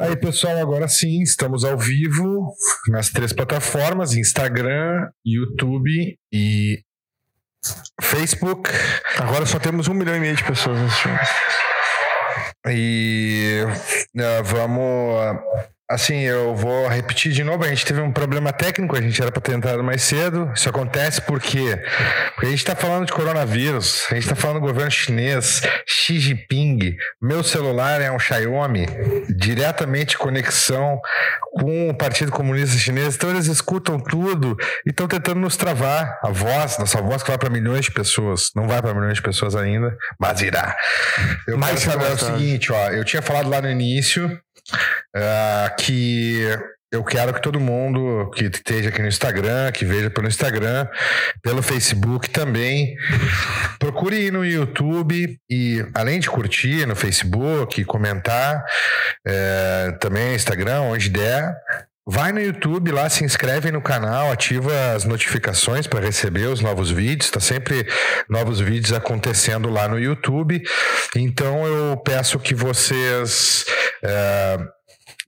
Aí, pessoal, agora sim, estamos ao vivo nas três plataformas: Instagram, YouTube e Facebook. Agora só temos um milhão e meio de pessoas assistindo. E uh, vamos Assim, eu vou repetir de novo. A gente teve um problema técnico, a gente era para ter entrado mais cedo. Isso acontece porque, porque a gente está falando de coronavírus, a gente está falando do governo chinês, Xi Jinping. Meu celular é um Xiaomi, diretamente conexão com o Partido Comunista Chinês. Então eles escutam tudo e estão tentando nos travar. A voz, nossa voz que vai para milhões de pessoas. Não vai para milhões de pessoas ainda, mas irá. Eu mais quero saber o seguinte, ó. Eu tinha falado lá no início uh, que eu quero que todo mundo que esteja aqui no Instagram, que veja pelo Instagram, pelo Facebook também, procure ir no YouTube e, além de curtir no Facebook, comentar, é, também Instagram, onde der, Vai no YouTube lá, se inscreve no canal, ativa as notificações para receber os novos vídeos. Está sempre novos vídeos acontecendo lá no YouTube. Então eu peço que vocês. É,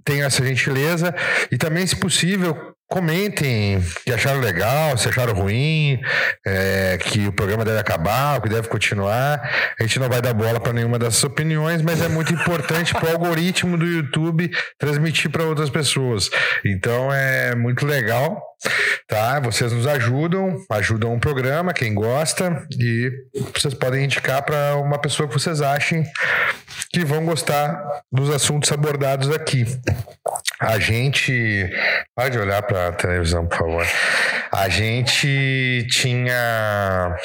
tenham essa gentileza e também, se possível, comentem que acharam legal, se acharam ruim, é, que o programa deve acabar, que deve continuar. A gente não vai dar bola para nenhuma dessas opiniões, mas é muito importante para o algoritmo do YouTube transmitir para outras pessoas. Então é muito legal, tá? Vocês nos ajudam, ajudam o programa, quem gosta, e vocês podem indicar para uma pessoa que vocês achem que vão gostar dos assuntos abordados aqui. A gente. Pode olhar para a televisão, por favor. A gente tinha.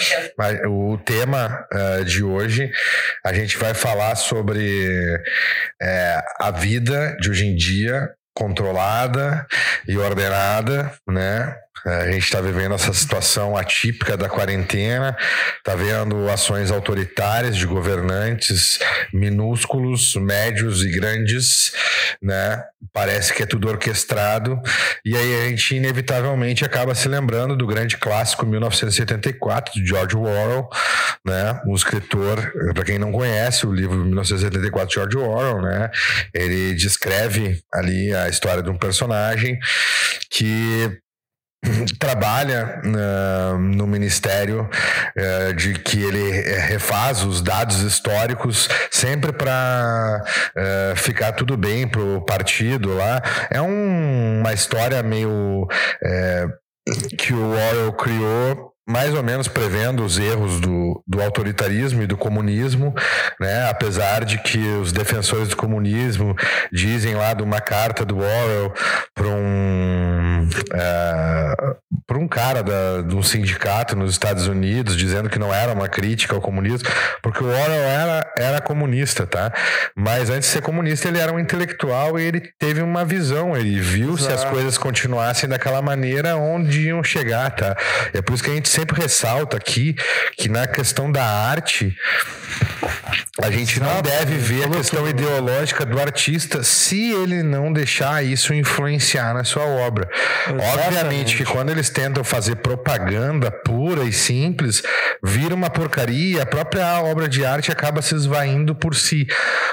O tema uh, de hoje, a gente vai falar sobre uh, a vida de hoje em dia controlada e ordenada, né? A gente está vivendo essa situação atípica da quarentena, está vendo ações autoritárias de governantes minúsculos, médios e grandes, né? Parece que é tudo orquestrado, e aí a gente inevitavelmente acaba se lembrando do grande clássico 1974 de George Orwell, né? O escritor, para quem não conhece o livro 1974 de George Orwell, né? Ele descreve ali a história de um personagem que trabalha uh, no ministério uh, de que ele eh, refaz os dados históricos sempre para uh, ficar tudo bem para o partido lá. É um, uma história meio que o Orwell criou mais ou menos prevendo os erros do, do autoritarismo e do comunismo, né? apesar de que os defensores do comunismo dizem lá de uma carta do Orwell para um, uh, para um cara da, de um sindicato nos Estados Unidos dizendo que não era uma crítica ao comunismo, porque o Orwell era, era comunista, tá? Mas antes de ser comunista ele era um intelectual e ele teve uma visão, ele viu Exato. se as coisas continuassem daquela maneira onde iam chegar, tá? é por isso que a gente sempre ressalta aqui que na questão da arte a gente não deve ver a questão ideológica do artista se ele não deixar isso influenciar na sua obra. Exatamente. Obviamente que quando eles tentam fazer propaganda pura e simples, vira uma porcaria, a própria obra de arte acaba se esvaindo por si.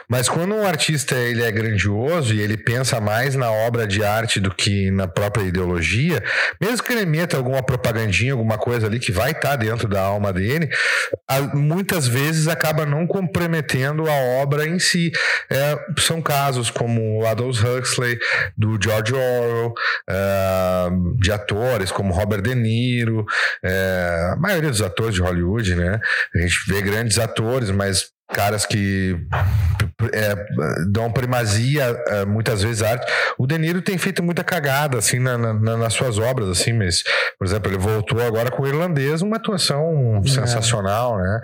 Mas quando um artista ele é grandioso e ele pensa mais na obra de arte do que na própria ideologia, mesmo que ele meta alguma propagandinha, alguma coisa ali que vai estar dentro da alma dele, muitas vezes acaba não comprometendo a obra em si. É, são casos como o Aldous Huxley, do George Orwell, é, de atores como Robert De Niro, é, a maioria dos atores de Hollywood, né? A gente vê grandes atores, mas caras que é, dão primazia é, muitas vezes à arte. O De Niro tem feito muita cagada assim na, na, nas suas obras, assim, mas por exemplo ele voltou agora com o irlandês, uma atuação é. sensacional, né?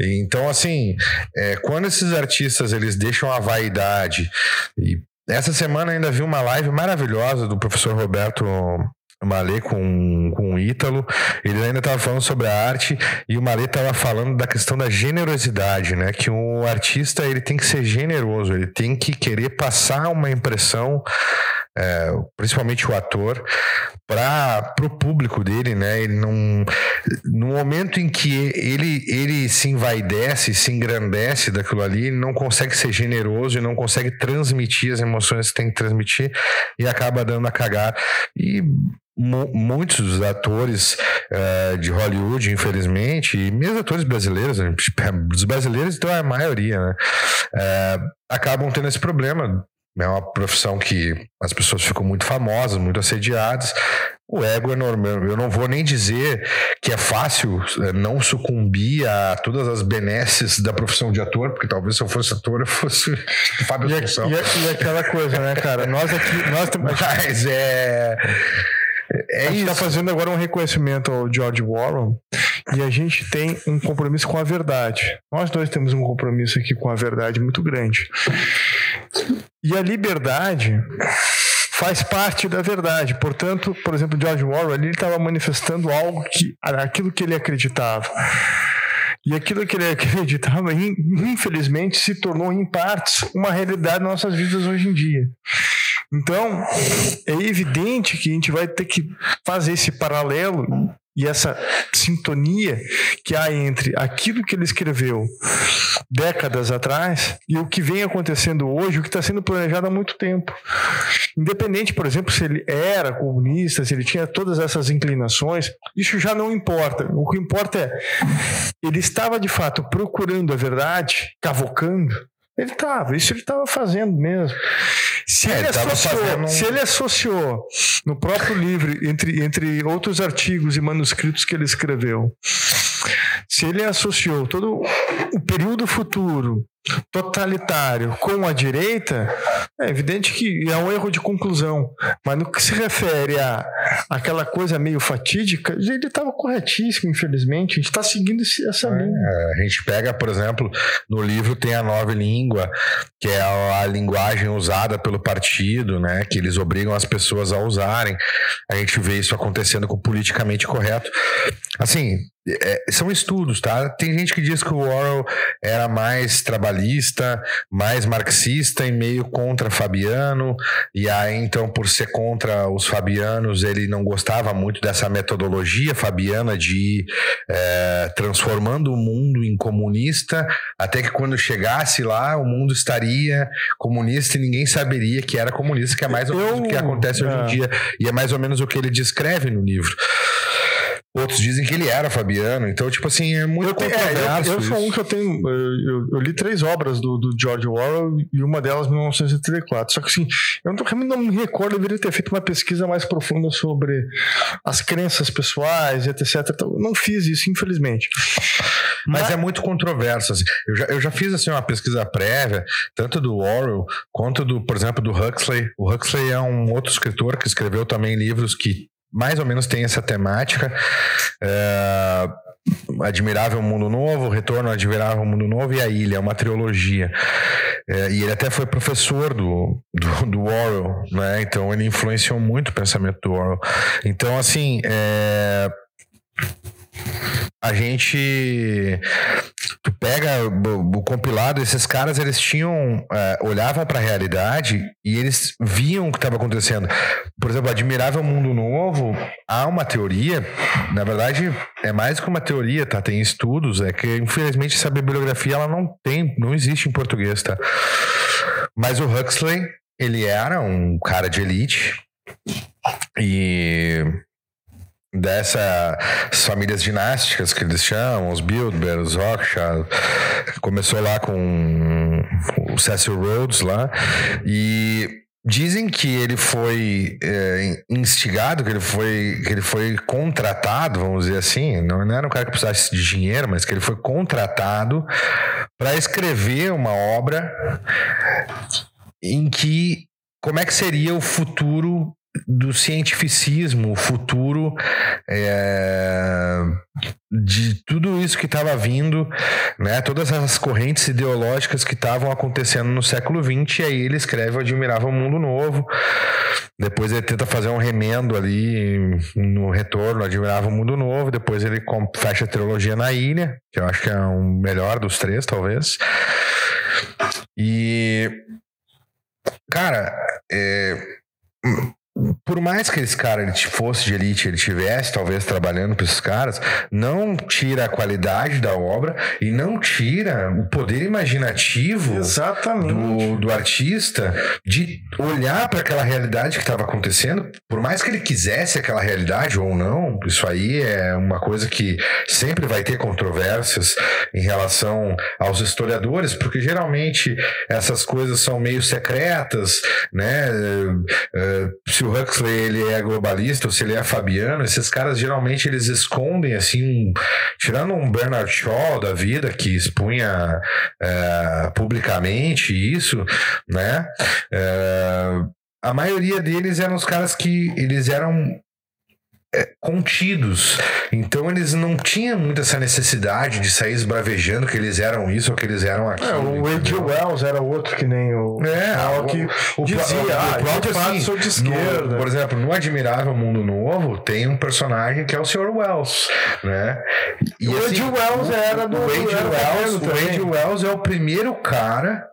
E, então assim, é, quando esses artistas eles deixam a vaidade e essa semana ainda vi uma live maravilhosa do professor Roberto Malê com, com o Ítalo, ele ainda estava falando sobre a arte e o Malê estava falando da questão da generosidade, né? Que o artista ele tem que ser generoso, ele tem que querer passar uma impressão é, principalmente o ator, para o público dele, né? Ele não, no momento em que ele, ele se envaidece, se engrandece daquilo ali, ele não consegue ser generoso e não consegue transmitir as emoções que tem que transmitir e acaba dando a cagar. E muitos dos atores uh, de Hollywood, infelizmente, e mesmo atores brasileiros, né, os brasileiros, então é a maioria, né? Uh, acabam tendo esse problema. É uma profissão que as pessoas ficam muito famosas, muito assediadas. O ego é normal. Eu não vou nem dizer que é fácil eh, não sucumbir a todas as benesses da profissão de ator, porque talvez se eu fosse ator eu fosse Fábio e, Assunção. E, e aquela coisa, né, cara? Nós aqui. Nós, Mas é. É a gente está fazendo agora um reconhecimento ao George Warren e a gente tem um compromisso com a verdade. Nós dois temos um compromisso aqui com a verdade muito grande. E a liberdade faz parte da verdade. Portanto, por exemplo, George Orwell ele estava manifestando algo que aquilo que ele acreditava. E aquilo que ele acreditava, infelizmente, se tornou em partes uma realidade nas nossas vidas hoje em dia. Então, é evidente que a gente vai ter que fazer esse paralelo e essa sintonia que há entre aquilo que ele escreveu décadas atrás e o que vem acontecendo hoje, o que está sendo planejado há muito tempo. Independente, por exemplo, se ele era comunista, se ele tinha todas essas inclinações, isso já não importa. O que importa é ele estava de fato procurando a verdade, cavocando. Ele estava, isso ele estava fazendo mesmo. Se, é, ele associou, se ele associou no próprio livro, entre, entre outros artigos e manuscritos que ele escreveu, se ele associou todo o período futuro totalitário com a direita, é evidente que é um erro de conclusão. Mas no que se refere a aquela coisa meio fatídica, ele estava corretíssimo, infelizmente. A gente está seguindo essa é, linha. a gente pega, por exemplo, no livro tem a nova língua, que é a, a linguagem usada pelo partido, né? Que eles obrigam as pessoas a usarem. A gente vê isso acontecendo com o politicamente correto. Assim, é, são estudos, tá? Tem gente que diz que o Orwell era mais trabalhista, mais marxista e meio contra Fabiano, e aí então por ser contra os fabianos ele não gostava muito dessa metodologia fabiana de ir é, transformando o mundo em comunista, até que quando chegasse lá o mundo estaria comunista e ninguém saberia que era comunista, que é mais ou menos Eu, o que acontece hoje em é. dia, e é mais ou menos o que ele descreve no livro. Outros dizem que ele era Fabiano, então, tipo assim, é muito eu tenho, é, eu, eu sou um que eu tenho. Eu, eu, li três obras do, do George Orwell e uma delas em 1934. Só que assim, eu não, não me recordo, eu deveria ter feito uma pesquisa mais profunda sobre as crenças pessoais, etc. Então, não fiz isso, infelizmente. Mas, Mas é muito controverso. Assim. Eu, já, eu já fiz assim, uma pesquisa prévia, tanto do Orwell quanto do, por exemplo, do Huxley. O Huxley é um outro escritor que escreveu também livros que mais ou menos tem essa temática. É, Admirável Mundo Novo, Retorno Admirável Mundo Novo e A Ilha, é uma trilogia. É, e ele até foi professor do, do, do Orwell, né? Então ele influenciou muito o pensamento do Orwell. Então, assim, é a gente tu pega o, o, compilado esses caras eles tinham é, olhavam para a realidade e eles viam o que estava acontecendo. Por exemplo admirável mundo novo há uma teoria na verdade é mais que uma teoria tá? Tem estudos é que infelizmente essa bibliografia ela não tem não existe em português tá? Mas o Huxley ele era um cara de elite e dessas famílias dinásticas que eles chamam, os Bilderberg, os Rothschild, começou lá com o Cecil Rhodes lá e Dizem que ele foi é, instigado, que ele foi, que ele foi contratado, vamos dizer assim, não, não era um cara que precisasse de dinheiro, mas que ele foi contratado para escrever uma obra em que como é que seria o futuro do cientificismo, o futuro é, de tudo isso que estava vindo, né? Todas essas correntes ideológicas que estavam acontecendo no século XX, e aí ele escreve o Admirável Mundo Novo. Depois ele tenta fazer um remendo ali no retorno, Admirável Mundo Novo. Depois ele fecha a trilogia na Ilha, que eu acho que é o um melhor dos três, talvez. E cara, é, por mais que esse cara ele fosse de elite, ele tivesse talvez trabalhando para esses caras, não tira a qualidade da obra e não tira o poder imaginativo do, do artista de olhar para aquela realidade que estava acontecendo, por mais que ele quisesse aquela realidade ou não, isso aí é uma coisa que sempre vai ter controvérsias em relação aos historiadores, porque geralmente essas coisas são meio secretas, né? Eh, se o Huxley ele é globalista ou se ele é fabiano, esses caras geralmente eles escondem assim, tirando um Bernard Shaw da vida que expunha é, publicamente isso, né? É, a maioria deles eram os caras que eles eram contidos. Então eles não tinham muito essa necessidade de sair esbravejando que eles eram isso ou que eles eram aquilo. É, o Wade Wells era outro que nem o. É, o, que o, dizia, o, ah, o próprio assim, sou de esquerda. No, por exemplo, no Admirável Mundo Novo tem um personagem que é o Sr. Wells, né? E o assim, Wade Wells era do. O Wade, Wells, o Wade Wells é o primeiro cara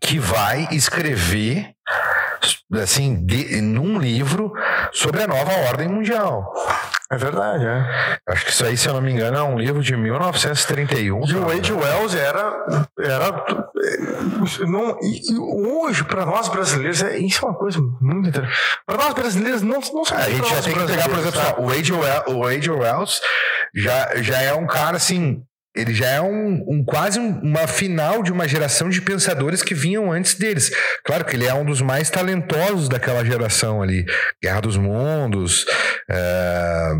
que vai escrever assim, de, num livro sobre a nova ordem mundial. É verdade, é. Acho que isso aí, se eu não me engano, é um livro de 1931. E o Wade Wells era. era não, e, e hoje, para nós brasileiros, é, isso é uma coisa muito interessante. Para nós brasileiros, não, não A gente já tem que pegar, por exemplo, tá? o Wade, Wells, o Wade Wells já, já é um cara assim ele já é um, um quase um, uma final de uma geração de pensadores que vinham antes deles. Claro que ele é um dos mais talentosos daquela geração ali. Guerra dos Mundos. É...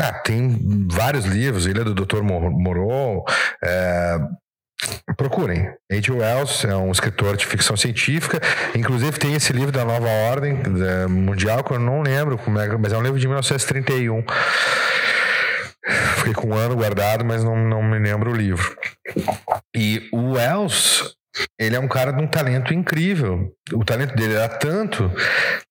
Ah, tem vários livros, Ilha do Dr. Moreau. É... Procurem. H. Wells é um escritor de ficção científica. Inclusive tem esse livro da Nova Ordem Mundial, que eu não lembro como é, mas é um livro de 1931. Fiquei com um ano guardado, mas não, não me lembro o livro. E o Wells, ele é um cara de um talento incrível. O talento dele era tanto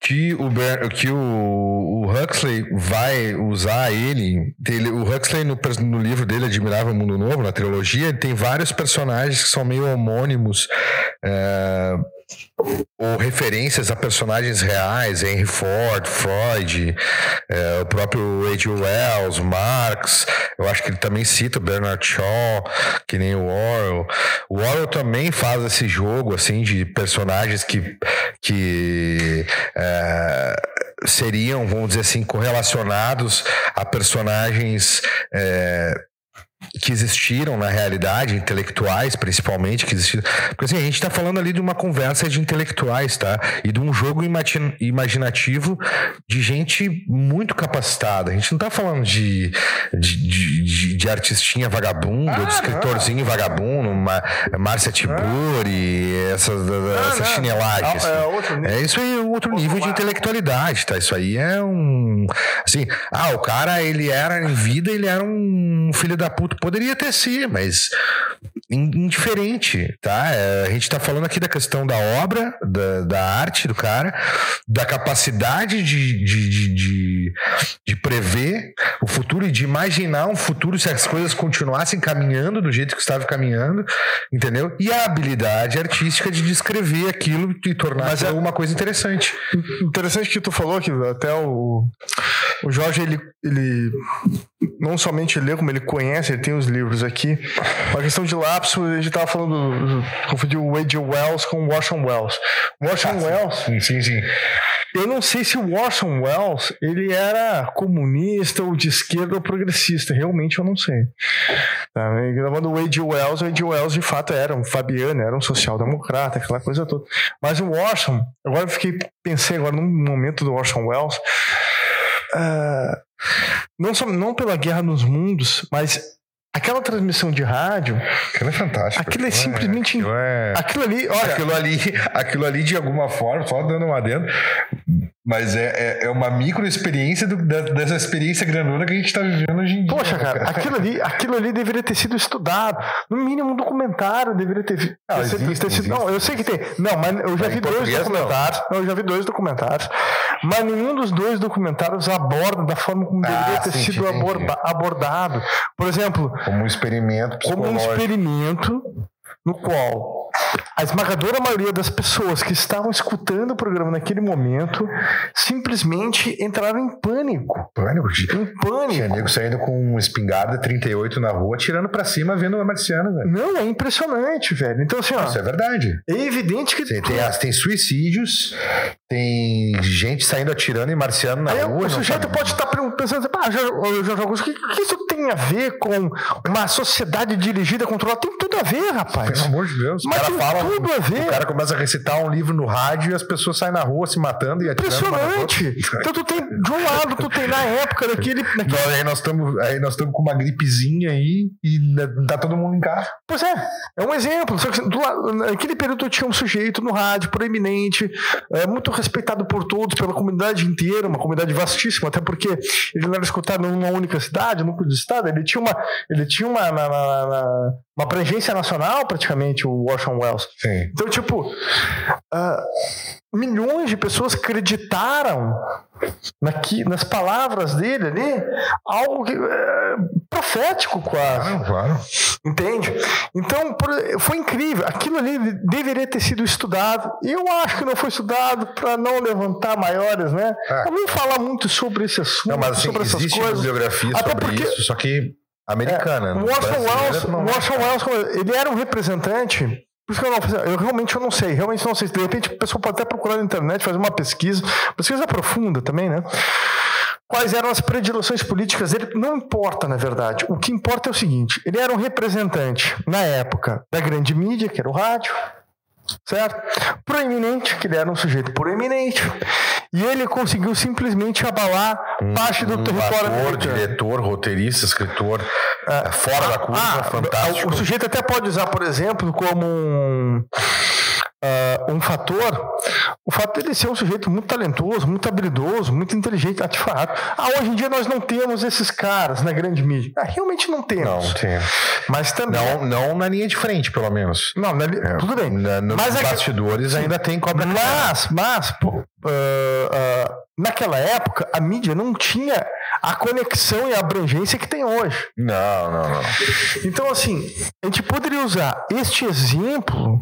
que o, que o, o Huxley vai usar ele. ele o Huxley, no, no, livro dele, Admirável Mundo Novo, na trilogia, ele tem vários personagens que são meio homônimos. É, ou referências a personagens reais, Henry Ford, Freud, é, o próprio H. Wells, Marx, eu acho que ele também cita Bernard Shaw, que nem o Orwell. O Orwell também faz esse jogo assim de personagens que, que é, seriam, vamos dizer assim, correlacionados a personagens é, que existiram na realidade, intelectuais principalmente, que existiram. Porque assim, a gente está falando ali de uma conversa de intelectuais, tá? E de um jogo imaginativo de gente muito capacitada. A gente não está falando de, de, de, de, artistinha vagabundo, ah, de escritorzinho não. vagabundo, uma, Márcia Tiburi, ah, essa, ah, essa chinelagem. Assim. É, é, isso aí, outro nível de intelectualidade, tá? Isso aí é um. Assim, ah, o cara, ele era em vida, ele era um filho da puta Poderia ter sido, mas indiferente, tá? É, a gente está falando aqui da questão da obra, da, da arte do cara, da capacidade de, de, de, de, de prever o futuro e de imaginar um futuro se as coisas continuassem caminhando do jeito que estava caminhando, entendeu? E a habilidade artística de descrever aquilo e tornar Mas é uma coisa interessante. Interessante que tu falou que até o, o Jorge, ele, ele não somente lê, como ele conhece, ele tem os livros aqui. A questão de lapso, a gente estava falando, confundiu o Wade Wells com o Orson Welles. Orson ah, Welles. Sim, sim, sim. Eu não sei se o Orson Welles ele era comunista ou de esquerda ou progressista. Realmente eu não sei. Tá, gravando o Wade Wells, o Wade Wells de fato era um Fabiano, era um social-democrata, aquela coisa toda. Mas o Orson, agora eu fiquei, pensei agora num momento do Orson Welles. Uh, não, só, não pela guerra nos mundos, mas Aquela transmissão de rádio. Aquilo é fantástico. Aquilo é simplesmente. Aquilo, é... aquilo ali, olha. Aquilo ali, aquilo ali, de alguma forma, só dando uma dentro, mas é, é, é uma micro experiência do, dessa experiência grandona que a gente está vivendo hoje em dia. Poxa, cara, aquilo ali, aquilo ali deveria ter sido estudado. No mínimo um documentário deveria ter, não, existe, ter, sido. Não, eu sei que tem. Não, mas eu já vi dois documentários. Não. não. eu já vi dois documentários. Mas nenhum dos dois documentários aborda da forma como ah, deveria ter sim, sido aborda, abordado. Por exemplo. Como um experimento Como um experimento no qual a esmagadora maioria das pessoas que estavam escutando o programa naquele momento simplesmente entraram em pânico. Pânico? Em pânico. Tinha nego saindo com espingarda 38 na rua, tirando pra cima, vendo a marciana, velho. Não, é impressionante, velho. Então, assim, ó. Isso é verdade. É evidente que. Tem, tem, tem suicídios, tem gente saindo atirando em marciano na Aí, rua. O sujeito pode estar pensando, ah, Jorge Augusto, o que, que, isso tem a ver com uma sociedade dirigida, controlada? Tem tudo a ver, rapaz. Pelo amor de Deus. Mas o cara fala, tudo a ver. O cara começa a recitar um livro no rádio e as pessoas saem na rua se matando e atirando. Impressionante. Então tu tem, de um lado, tu tem na época daquele. daquele... Nós, aí nós estamos aí nós estamos com uma gripezinha aí e tá todo mundo em casa. Pois é, é um exemplo. Só que do, naquele período tu tinha um sujeito no rádio, proeminente, é, muito respeitado por todos, pela comunidade inteira, uma comunidade vastíssima, até porque ele não era escutado numa única cidade, num único estado, ele tinha uma, ele tinha uma, na, na, na, uma abrangência nacional praticamente, o Orson Welles. Sim. Então, tipo, uh, milhões de pessoas acreditaram naqui, nas palavras dele ali, algo que, uh, profético quase. Claro, claro. Entende? Então, foi incrível. Aquilo ali deveria ter sido estudado. E eu acho que não foi estudado para não levantar maiores, né? É. Eu vou falar muito sobre esse assunto, não, mas, assim, sobre essas coisas. biografia Até sobre porque, isso, só que americana. É, o Orson Welles, Orson Welles, ele era um representante por isso que eu não eu realmente eu não sei, realmente não sei. De repente a pessoa pode até procurar na internet, fazer uma pesquisa, pesquisa profunda também, né? Quais eram as predileções políticas dele? Não importa, na verdade. O que importa é o seguinte: ele era um representante, na época, da grande mídia, que era o rádio, certo? Proeminente, que era um sujeito proeminente. E ele conseguiu simplesmente abalar um, parte do um território ator, diretor, roteirista, escritor, é, fora da curva, ah, fantástico. O sujeito até pode usar, por exemplo, como um uh, um fator, o fato dele ser um sujeito muito talentoso, muito habilidoso, muito inteligente, de fato. Ah, hoje em dia nós não temos esses caras na grande mídia. Ah, realmente não temos. Não temos. Mas também. Não, não na linha de frente, pelo menos. Não, na, é, tudo bem. Na, nos mas bastidores é que, ainda tem cobra Mas, mas, pô, uh, uh, naquela época, a mídia não tinha a conexão e a abrangência que tem hoje. Não, não, não. Então, assim, a gente poderia usar este exemplo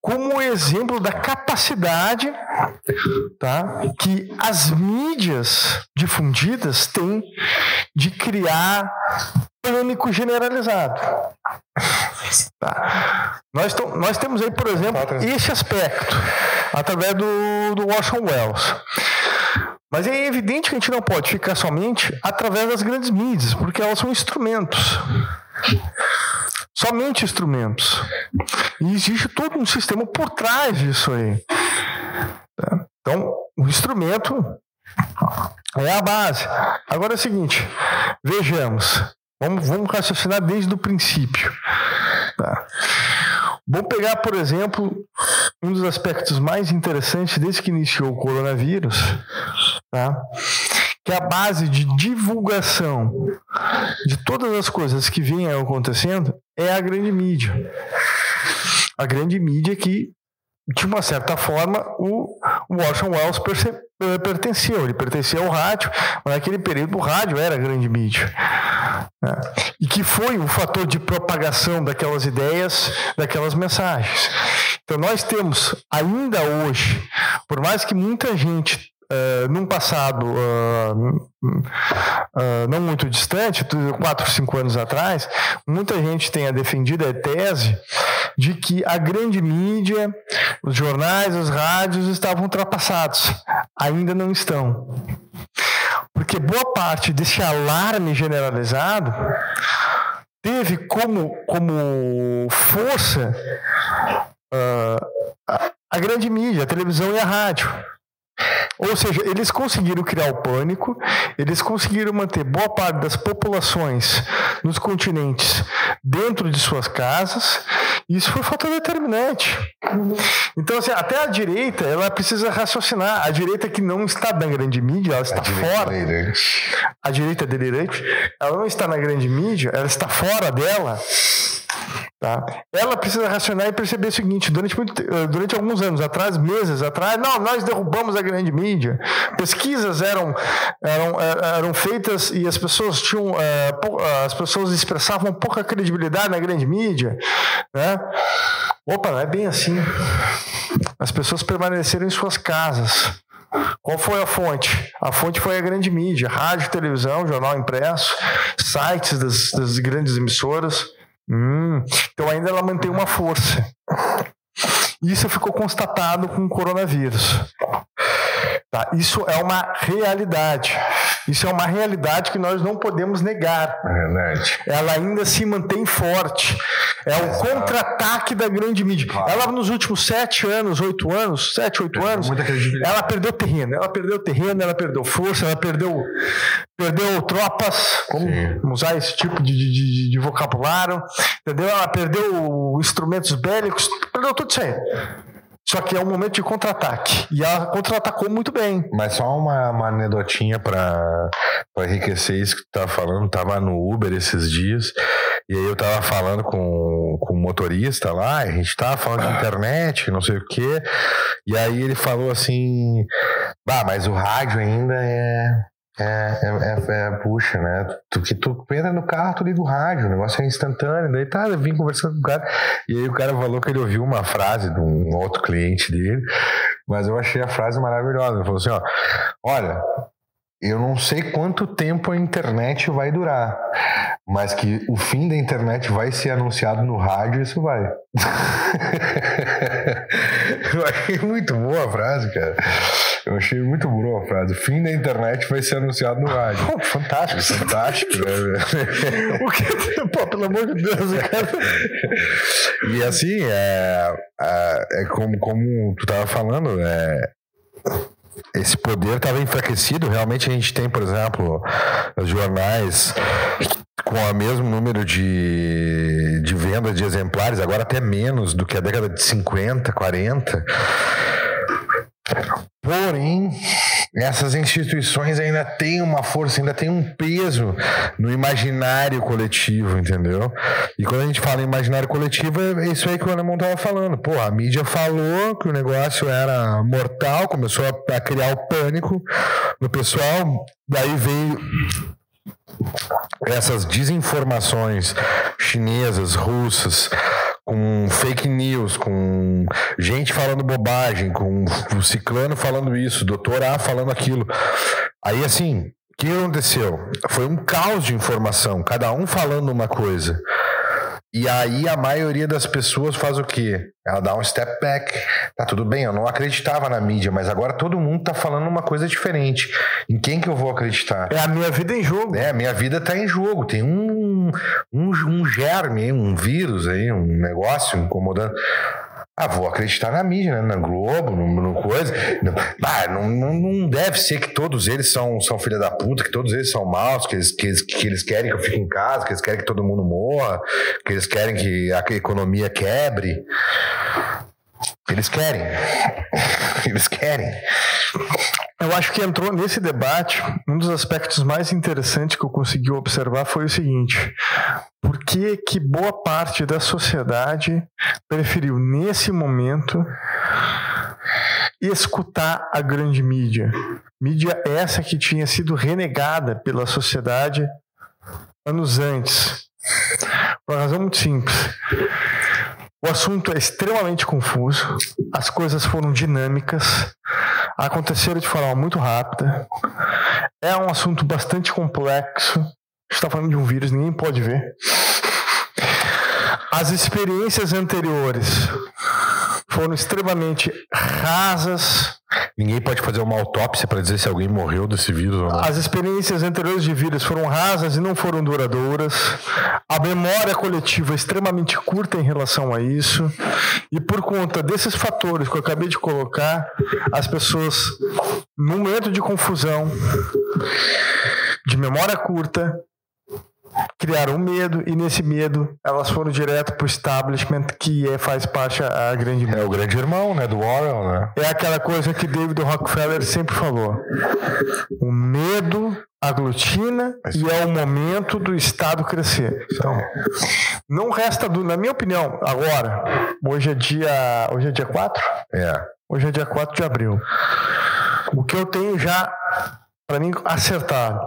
como exemplo da capacidade tá, que as mídias difundidas têm de criar pânico generalizado. Tá. Nós, nós temos aí, por exemplo, esse aspecto, através do, do Orson Welles. Mas é evidente que a gente não pode ficar somente através das grandes mídias, porque elas são instrumentos. Somente instrumentos. E existe todo um sistema por trás disso aí. Tá? Então, o instrumento é a base. Agora é o seguinte: vejamos. Vamos, vamos raciocinar desde o princípio. Tá? Vamos pegar, por exemplo, um dos aspectos mais interessantes desde que iniciou o coronavírus, tá? que é a base de divulgação de todas as coisas que vêm acontecendo é a grande mídia. A grande mídia que, de uma certa forma, o, o Orson Welles eh, pertencia. Ele pertencia ao rádio, mas naquele período o rádio era grande mídia. Né? E que foi o fator de propagação daquelas ideias, daquelas mensagens. Então nós temos ainda hoje, por mais que muita gente Uh, num passado uh, uh, não muito distante, quatro, cinco anos atrás, muita gente tenha defendido a tese de que a grande mídia, os jornais, os rádios estavam ultrapassados. Ainda não estão. Porque boa parte desse alarme generalizado teve como, como força a, a grande mídia, a televisão e a rádio. Ou seja, eles conseguiram criar o pânico, eles conseguiram manter boa parte das populações nos continentes dentro de suas casas, e isso foi fator determinante. Então, assim, até a direita, ela precisa raciocinar. A direita que não está na grande mídia, ela está a fora. Delirante. A direita delirante, ela não está na grande mídia, ela está fora dela. Tá? Ela precisa racionar e perceber o seguinte: durante, muito, eh, durante alguns anos atrás, meses atrás, não, nós derrubamos a grande mídia. Pesquisas eram, eram, eh, eram feitas e as pessoas tinham eh, as pessoas expressavam pouca credibilidade na grande mídia. Né? Opa, não é bem assim. As pessoas permaneceram em suas casas. Qual foi a fonte? A fonte foi a grande mídia, rádio, televisão, jornal impresso, sites das, das grandes emissoras. Hum, então ainda ela mantém uma força. Isso ficou constatado com o coronavírus. Tá? Isso é uma realidade. Isso é uma realidade que nós não podemos negar. É verdade. Ela ainda se mantém forte. É o contra-ataque da grande mídia. Claro. Ela, nos últimos sete anos, oito anos, sete, oito anos, ela perdeu terreno. Ela perdeu terreno, ela perdeu força, ela perdeu, perdeu tropas. Como usar esse tipo de, de, de vocabulário? Entendeu? Ela perdeu instrumentos bélicos, perdeu tudo isso aí. Só que é um momento de contra-ataque. E ela contra-atacou muito bem. Mas só uma, uma anedotinha para enriquecer isso que tu tava falando. Tava no Uber esses dias. E aí eu tava falando com, com o motorista lá. a gente tava falando de internet, não sei o quê. E aí ele falou assim: Bah, mas o rádio ainda é é, é, é, é, puxa, né? Tu, que tu entra no carro, tu liga o rádio, o negócio é instantâneo. Daí tá, eu vim conversando com o cara. E aí o cara falou que ele ouviu uma frase de um outro cliente dele, mas eu achei a frase maravilhosa. Ele falou assim: ó, olha, eu não sei quanto tempo a internet vai durar, mas que o fim da internet vai ser anunciado no rádio, isso vai. eu achei muito boa a frase, cara. Eu achei muito boa a frase. O fim da internet vai ser anunciado no rádio. Fantástico. Fantástico, né? o que? Pô, pelo amor de Deus, cara. E assim, é, é, é como, como tu tava falando, é esse poder estava enfraquecido. Realmente a gente tem, por exemplo, os jornais com o mesmo número de, de venda de exemplares, agora até menos do que a década de 50, 40. Porém, essas instituições ainda têm uma força, ainda têm um peso no imaginário coletivo, entendeu? E quando a gente fala em imaginário coletivo, é isso aí que o Alemão estava falando. Pô, a mídia falou que o negócio era mortal, começou a, a criar o pânico no pessoal, daí veio essas desinformações chinesas, russas, com fake news, com gente falando bobagem, com o ciclano falando isso, doutor A falando aquilo. Aí assim, o que aconteceu? Foi um caos de informação, cada um falando uma coisa. E aí a maioria das pessoas faz o quê? Ela dá um step back. Tá tudo bem, eu não acreditava na mídia, mas agora todo mundo tá falando uma coisa diferente. Em quem que eu vou acreditar? É a minha vida em jogo. É, a minha vida tá em jogo. Tem um, um, um germe, um vírus aí, um negócio incomodando. Ah, vou acreditar na mídia, né? na Globo, no, no coisa. Ah, não, não, não, deve ser que todos eles são, são filha da puta, que todos eles são maus, que eles, que, eles, que eles querem que eu fique em casa, que eles querem que todo mundo morra, que eles querem que a economia quebre. Eles querem. Eles querem. Eu acho que entrou nesse debate, um dos aspectos mais interessantes que eu consegui observar foi o seguinte: por que, que boa parte da sociedade preferiu, nesse momento, escutar a grande mídia? Mídia essa que tinha sido renegada pela sociedade anos antes. Por uma razão muito simples. O assunto é extremamente confuso, as coisas foram dinâmicas, aconteceram de forma muito rápida. É um assunto bastante complexo. Está falando de um vírus, ninguém pode ver. As experiências anteriores foram extremamente rasas. Ninguém pode fazer uma autópsia para dizer se alguém morreu desse vírus ou não. As experiências anteriores de vírus foram rasas e não foram duradouras. A memória coletiva é extremamente curta em relação a isso. E por conta desses fatores que eu acabei de colocar, as pessoas, no momento de confusão, de memória curta, criaram medo e nesse medo elas foram direto pro establishment que é, faz parte a, grande é o grande irmão né do Warren né é aquela coisa que David Rockefeller sempre falou o medo aglutina e é o momento do Estado crescer. Então, não resta dúvida, na minha opinião, agora, hoje é dia, hoje é dia 4? É. Hoje é dia 4 de abril. O que eu tenho já, para mim, acertado,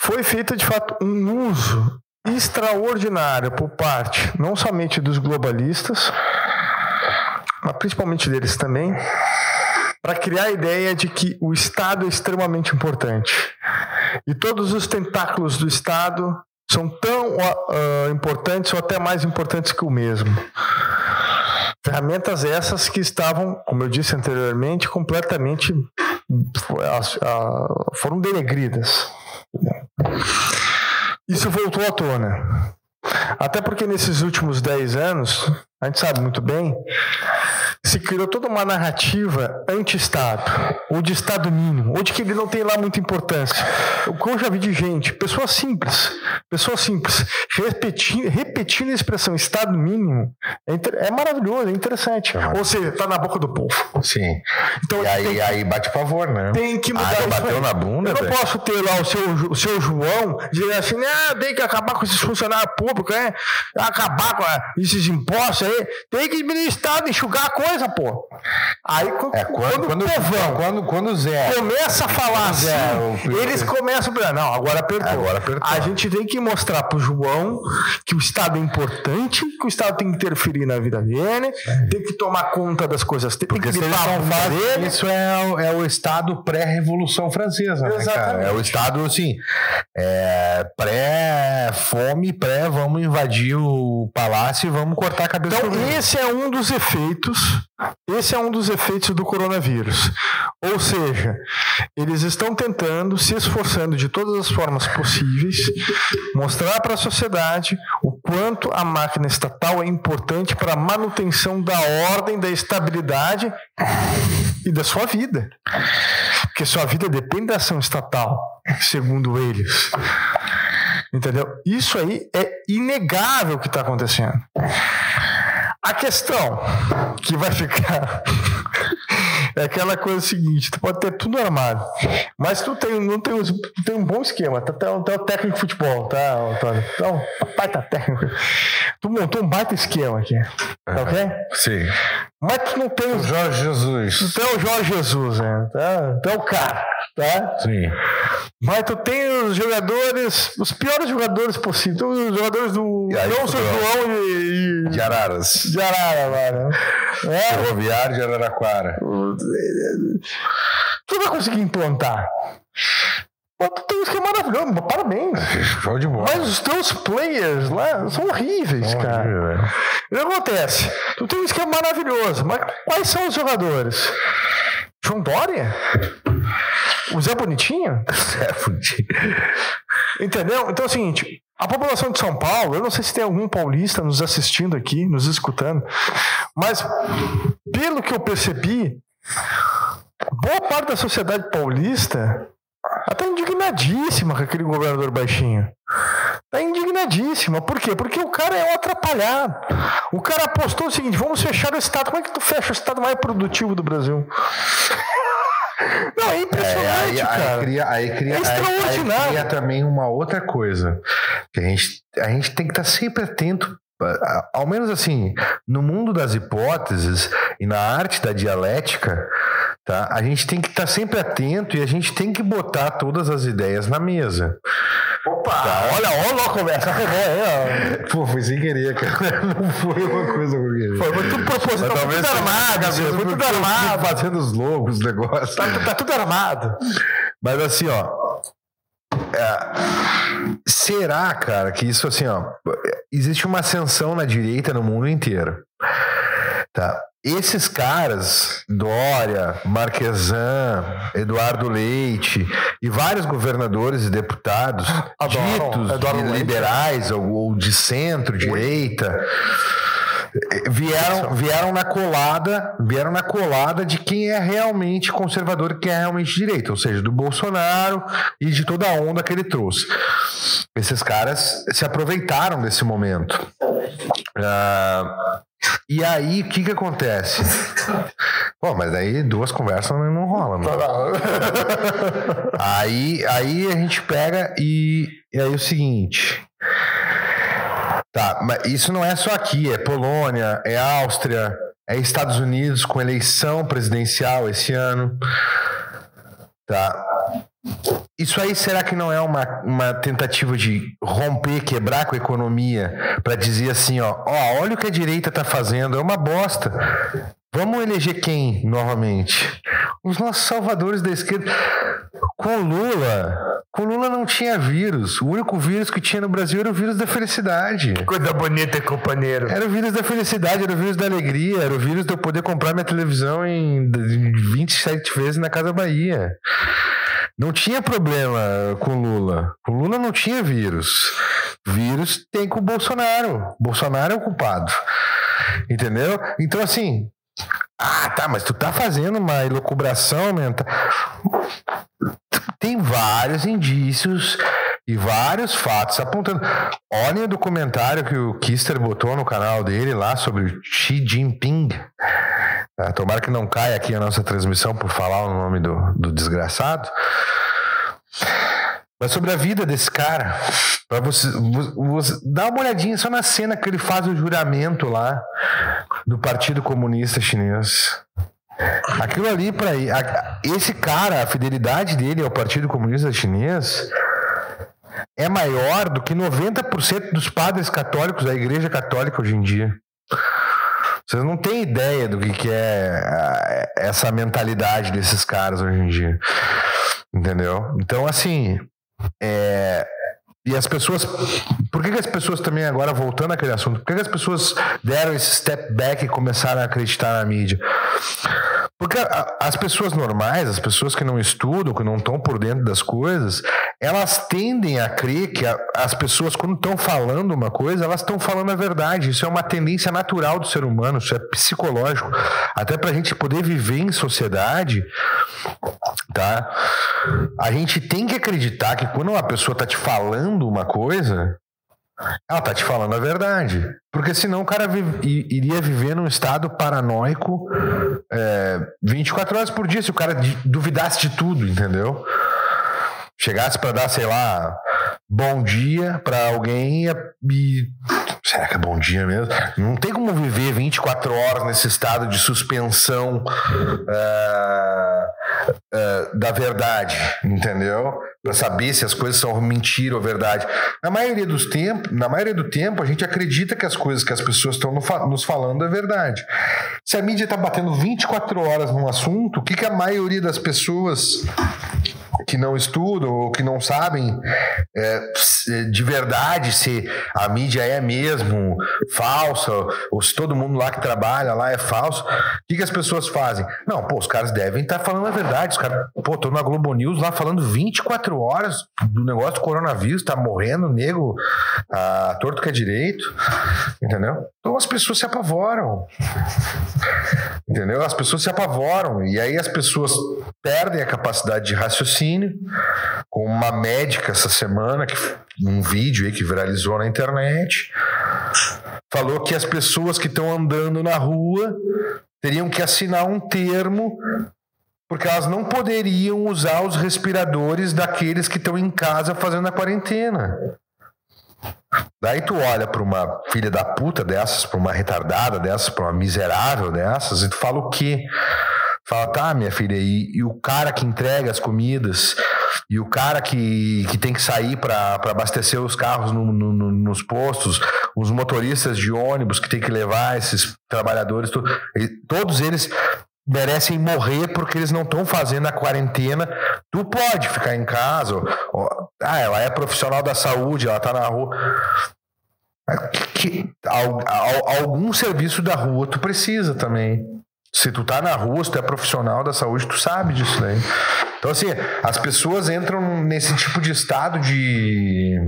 foi feito de fato um uso extraordinário por parte não somente dos globalistas, mas principalmente deles também, para criar a ideia de que o Estado é extremamente importante. E todos os tentáculos do Estado são tão uh, importantes ou até mais importantes que o mesmo. Ferramentas essas que estavam, como eu disse anteriormente, completamente foram denegridas. Isso voltou à tona. Até porque nesses últimos 10 anos, a gente sabe muito bem, se criou toda uma narrativa anti-Estado, ou de Estado mínimo, ou de que ele não tem lá muita importância. O que eu já vi de gente, pessoas simples, pessoas simples, repetindo, repetindo a expressão Estado mínimo, é, é maravilhoso, é interessante. Ou seja, está na boca do povo. Sim. Então, e aí, tem, aí bate pavor, né? Tem que mudar ah, bateu aí. na bunda, Eu não véio. posso ter lá o seu, o seu João dizendo assim, ah, tem que acabar com esses funcionários públicos, né? acabar com esses impostos aí, tem que administrar Estado, enxugar a coisa coisa, pô. Aí é, quando, quando, quando, o povão quando, quando Zé começa a falar assim, eles começam a não, agora apertou. Agora apertou. A gente tem que mostrar pro João que o Estado é importante, que o Estado tem que interferir na vida dele, tem que tomar conta das coisas, tem Porque que dele. Isso é, é o Estado pré-revolução francesa, né, cara? É o Estado, assim, é, pré-fome, pré vamos invadir o palácio e vamos cortar a cabeça Então, esse é um dos efeitos esse é um dos efeitos do coronavírus. Ou seja, eles estão tentando, se esforçando de todas as formas possíveis, mostrar para a sociedade o quanto a máquina estatal é importante para a manutenção da ordem, da estabilidade e da sua vida. Porque sua vida depende da ação estatal, segundo eles. Entendeu? Isso aí é inegável o que está acontecendo. A questão que vai ficar é aquela coisa seguinte: tu pode ter tudo armado, mas tu tem, não tem, tem um bom esquema, tá, tá, tá o técnico de futebol, tá, Antônio? Então, baita técnico. Tu montou um baita esquema aqui, tá ok? Sim. Mas tu não tem o Jorge Jesus. Tu tem o Jorge Jesus, né? Tá? Tu é o cara, tá? Sim. Mas tu tem os jogadores, os piores jogadores possíveis. Os jogadores do. Não São João e, e. De Araras. De Arara, É. Ferroviário de Araraquara. Tu vai conseguir implantar. Tu tem um esquema maravilhoso, parabéns. Show de bola. Mas os teus players lá são horríveis, cara. O que acontece? Tu tem um esquema maravilhoso, mas quais são os jogadores? João Dória? O Zé Bonitinho? Zé Bonitinho. Entendeu? Então é o seguinte: a população de São Paulo, eu não sei se tem algum paulista nos assistindo aqui, nos escutando, mas pelo que eu percebi, boa parte da sociedade paulista está indignadíssima com aquele governador baixinho. Está indignadíssima. Por quê? Porque o cara é um atrapalhado. O cara apostou o seguinte: vamos fechar o Estado. Como é que tu fecha o Estado mais produtivo do Brasil? Não, é impressionante, é, aí, cara. Aí cria, aí cria, é extraordinário. Aí, cria também uma outra coisa. Que a gente, a gente tem que estar sempre atento ao menos assim, no mundo das hipóteses e na arte da dialética, tá? A gente tem que estar sempre atento e a gente tem que botar todas as ideias na mesa. Opa! Tá. Olha, olha a conversa aí. Pô, foi sem querer, cara. Não foi uma coisa por querer. Foi, foi tudo proposital, tá tudo armado, foi tudo armado. Fazendo os logos, o negócio. Tá, tá tudo armado. Mas assim, ó. É, será, cara, que isso assim, ó. Existe uma ascensão na direita no mundo inteiro. Tá? Esses caras, Dória, Marquesan, Eduardo Leite e vários governadores e deputados Adoram, ditos liberais ou, ou, de centro-direita vieram, vieram na colada, vieram na colada de quem é realmente conservador e quem é realmente direita, ou seja, do Bolsonaro e de toda a onda que ele trouxe. Esses caras se aproveitaram desse momento. Uh, E aí, o que que acontece? Pô, mas aí duas conversas não, não rola, mano. aí, aí a gente pega e, e aí o seguinte. Tá, mas isso não é só aqui, é Polônia, é Áustria, é Estados Unidos com eleição presidencial esse ano. Tá. Isso aí será que não é uma, uma tentativa de romper, quebrar com a economia para dizer assim, ó, ó, olha o que a direita tá fazendo, é uma bosta. Vamos eleger quem novamente? Os nossos salvadores da esquerda. Com Lula, com Lula não tinha vírus. O único vírus que tinha no Brasil era o vírus da felicidade. Coisa bonita, companheiro. Era o vírus da felicidade, era o vírus da alegria, era o vírus de eu poder comprar minha televisão em 27 vezes na Casa Bahia. Não tinha problema com Lula. Com Lula não tinha vírus. Vírus tem com o Bolsonaro. Bolsonaro é o culpado. Entendeu? Então, assim. Ah, tá, mas tu tá fazendo uma elucubração mental. Tem vários indícios e vários fatos apontando. Olhem o documentário que o Kister botou no canal dele lá sobre Xi Jinping. Tá? Tomara que não caia aqui a nossa transmissão por falar o nome do, do desgraçado. Mas sobre a vida desse cara, para você, você dá uma olhadinha só na cena que ele faz o juramento lá do Partido Comunista Chinês. Aquilo ali para esse cara, a fidelidade dele ao Partido Comunista Chinês é maior do que 90% dos padres católicos da Igreja Católica hoje em dia. Vocês não têm ideia do que, que é essa mentalidade desses caras hoje em dia. Entendeu? Então, assim. É, e as pessoas. Por que, que, as pessoas também, agora voltando àquele assunto, por que, que as pessoas deram esse step back e começaram a acreditar na mídia? Porque as pessoas normais, as pessoas que não estudam, que não estão por dentro das coisas, elas tendem a crer que as pessoas, quando estão falando uma coisa, elas estão falando a verdade. Isso é uma tendência natural do ser humano, isso é psicológico. Até para a gente poder viver em sociedade, tá? A gente tem que acreditar que quando uma pessoa está te falando uma coisa, ela tá te falando a verdade. Porque senão o cara iria viver num estado paranoico é, 24 horas por dia, se o cara duvidasse de tudo, entendeu? Chegasse para dar, sei lá, bom dia para alguém e. Será que é bom dia mesmo? Não tem como viver 24 horas nesse estado de suspensão. Uh, uh, da verdade, entendeu? Para saber se as coisas são mentira ou verdade. Na maioria dos tempos, na maioria do tempo, a gente acredita que as coisas que as pessoas estão nos falando é verdade. Se a mídia está batendo 24 horas num assunto, o que, que a maioria das pessoas que não estudam ou que não sabem é, de verdade se a mídia é mesmo falsa ou se todo mundo lá que trabalha lá é falso, o que, que as pessoas fazem? Não, pô, os caras devem estar tá falando a verdade. Os caras, pô, tô na Globo News lá falando 24 horas do negócio do coronavírus, tá morrendo nego, a torto que é direito, entendeu? Então as pessoas se apavoram. Entendeu? As pessoas se apavoram e aí as pessoas perdem a capacidade de raciocínio. Com uma médica essa semana, que um vídeo aí que viralizou na internet, falou que as pessoas que estão andando na rua teriam que assinar um termo porque elas não poderiam usar os respiradores daqueles que estão em casa fazendo a quarentena. Daí tu olha para uma filha da puta dessas, para uma retardada dessas, para uma miserável dessas, e tu fala o quê? Fala, tá, minha filha, e, e o cara que entrega as comidas, e o cara que, que tem que sair para abastecer os carros no, no, no, nos postos, os motoristas de ônibus que tem que levar esses trabalhadores, to, todos eles merecem morrer porque eles não estão fazendo a quarentena. Tu pode ficar em casa. Ah, ela é profissional da saúde, ela está na rua. Que, algum serviço da rua tu precisa também. Se tu tá na rua, se tu é profissional da saúde, tu sabe disso daí. Então, assim, as pessoas entram nesse tipo de estado de,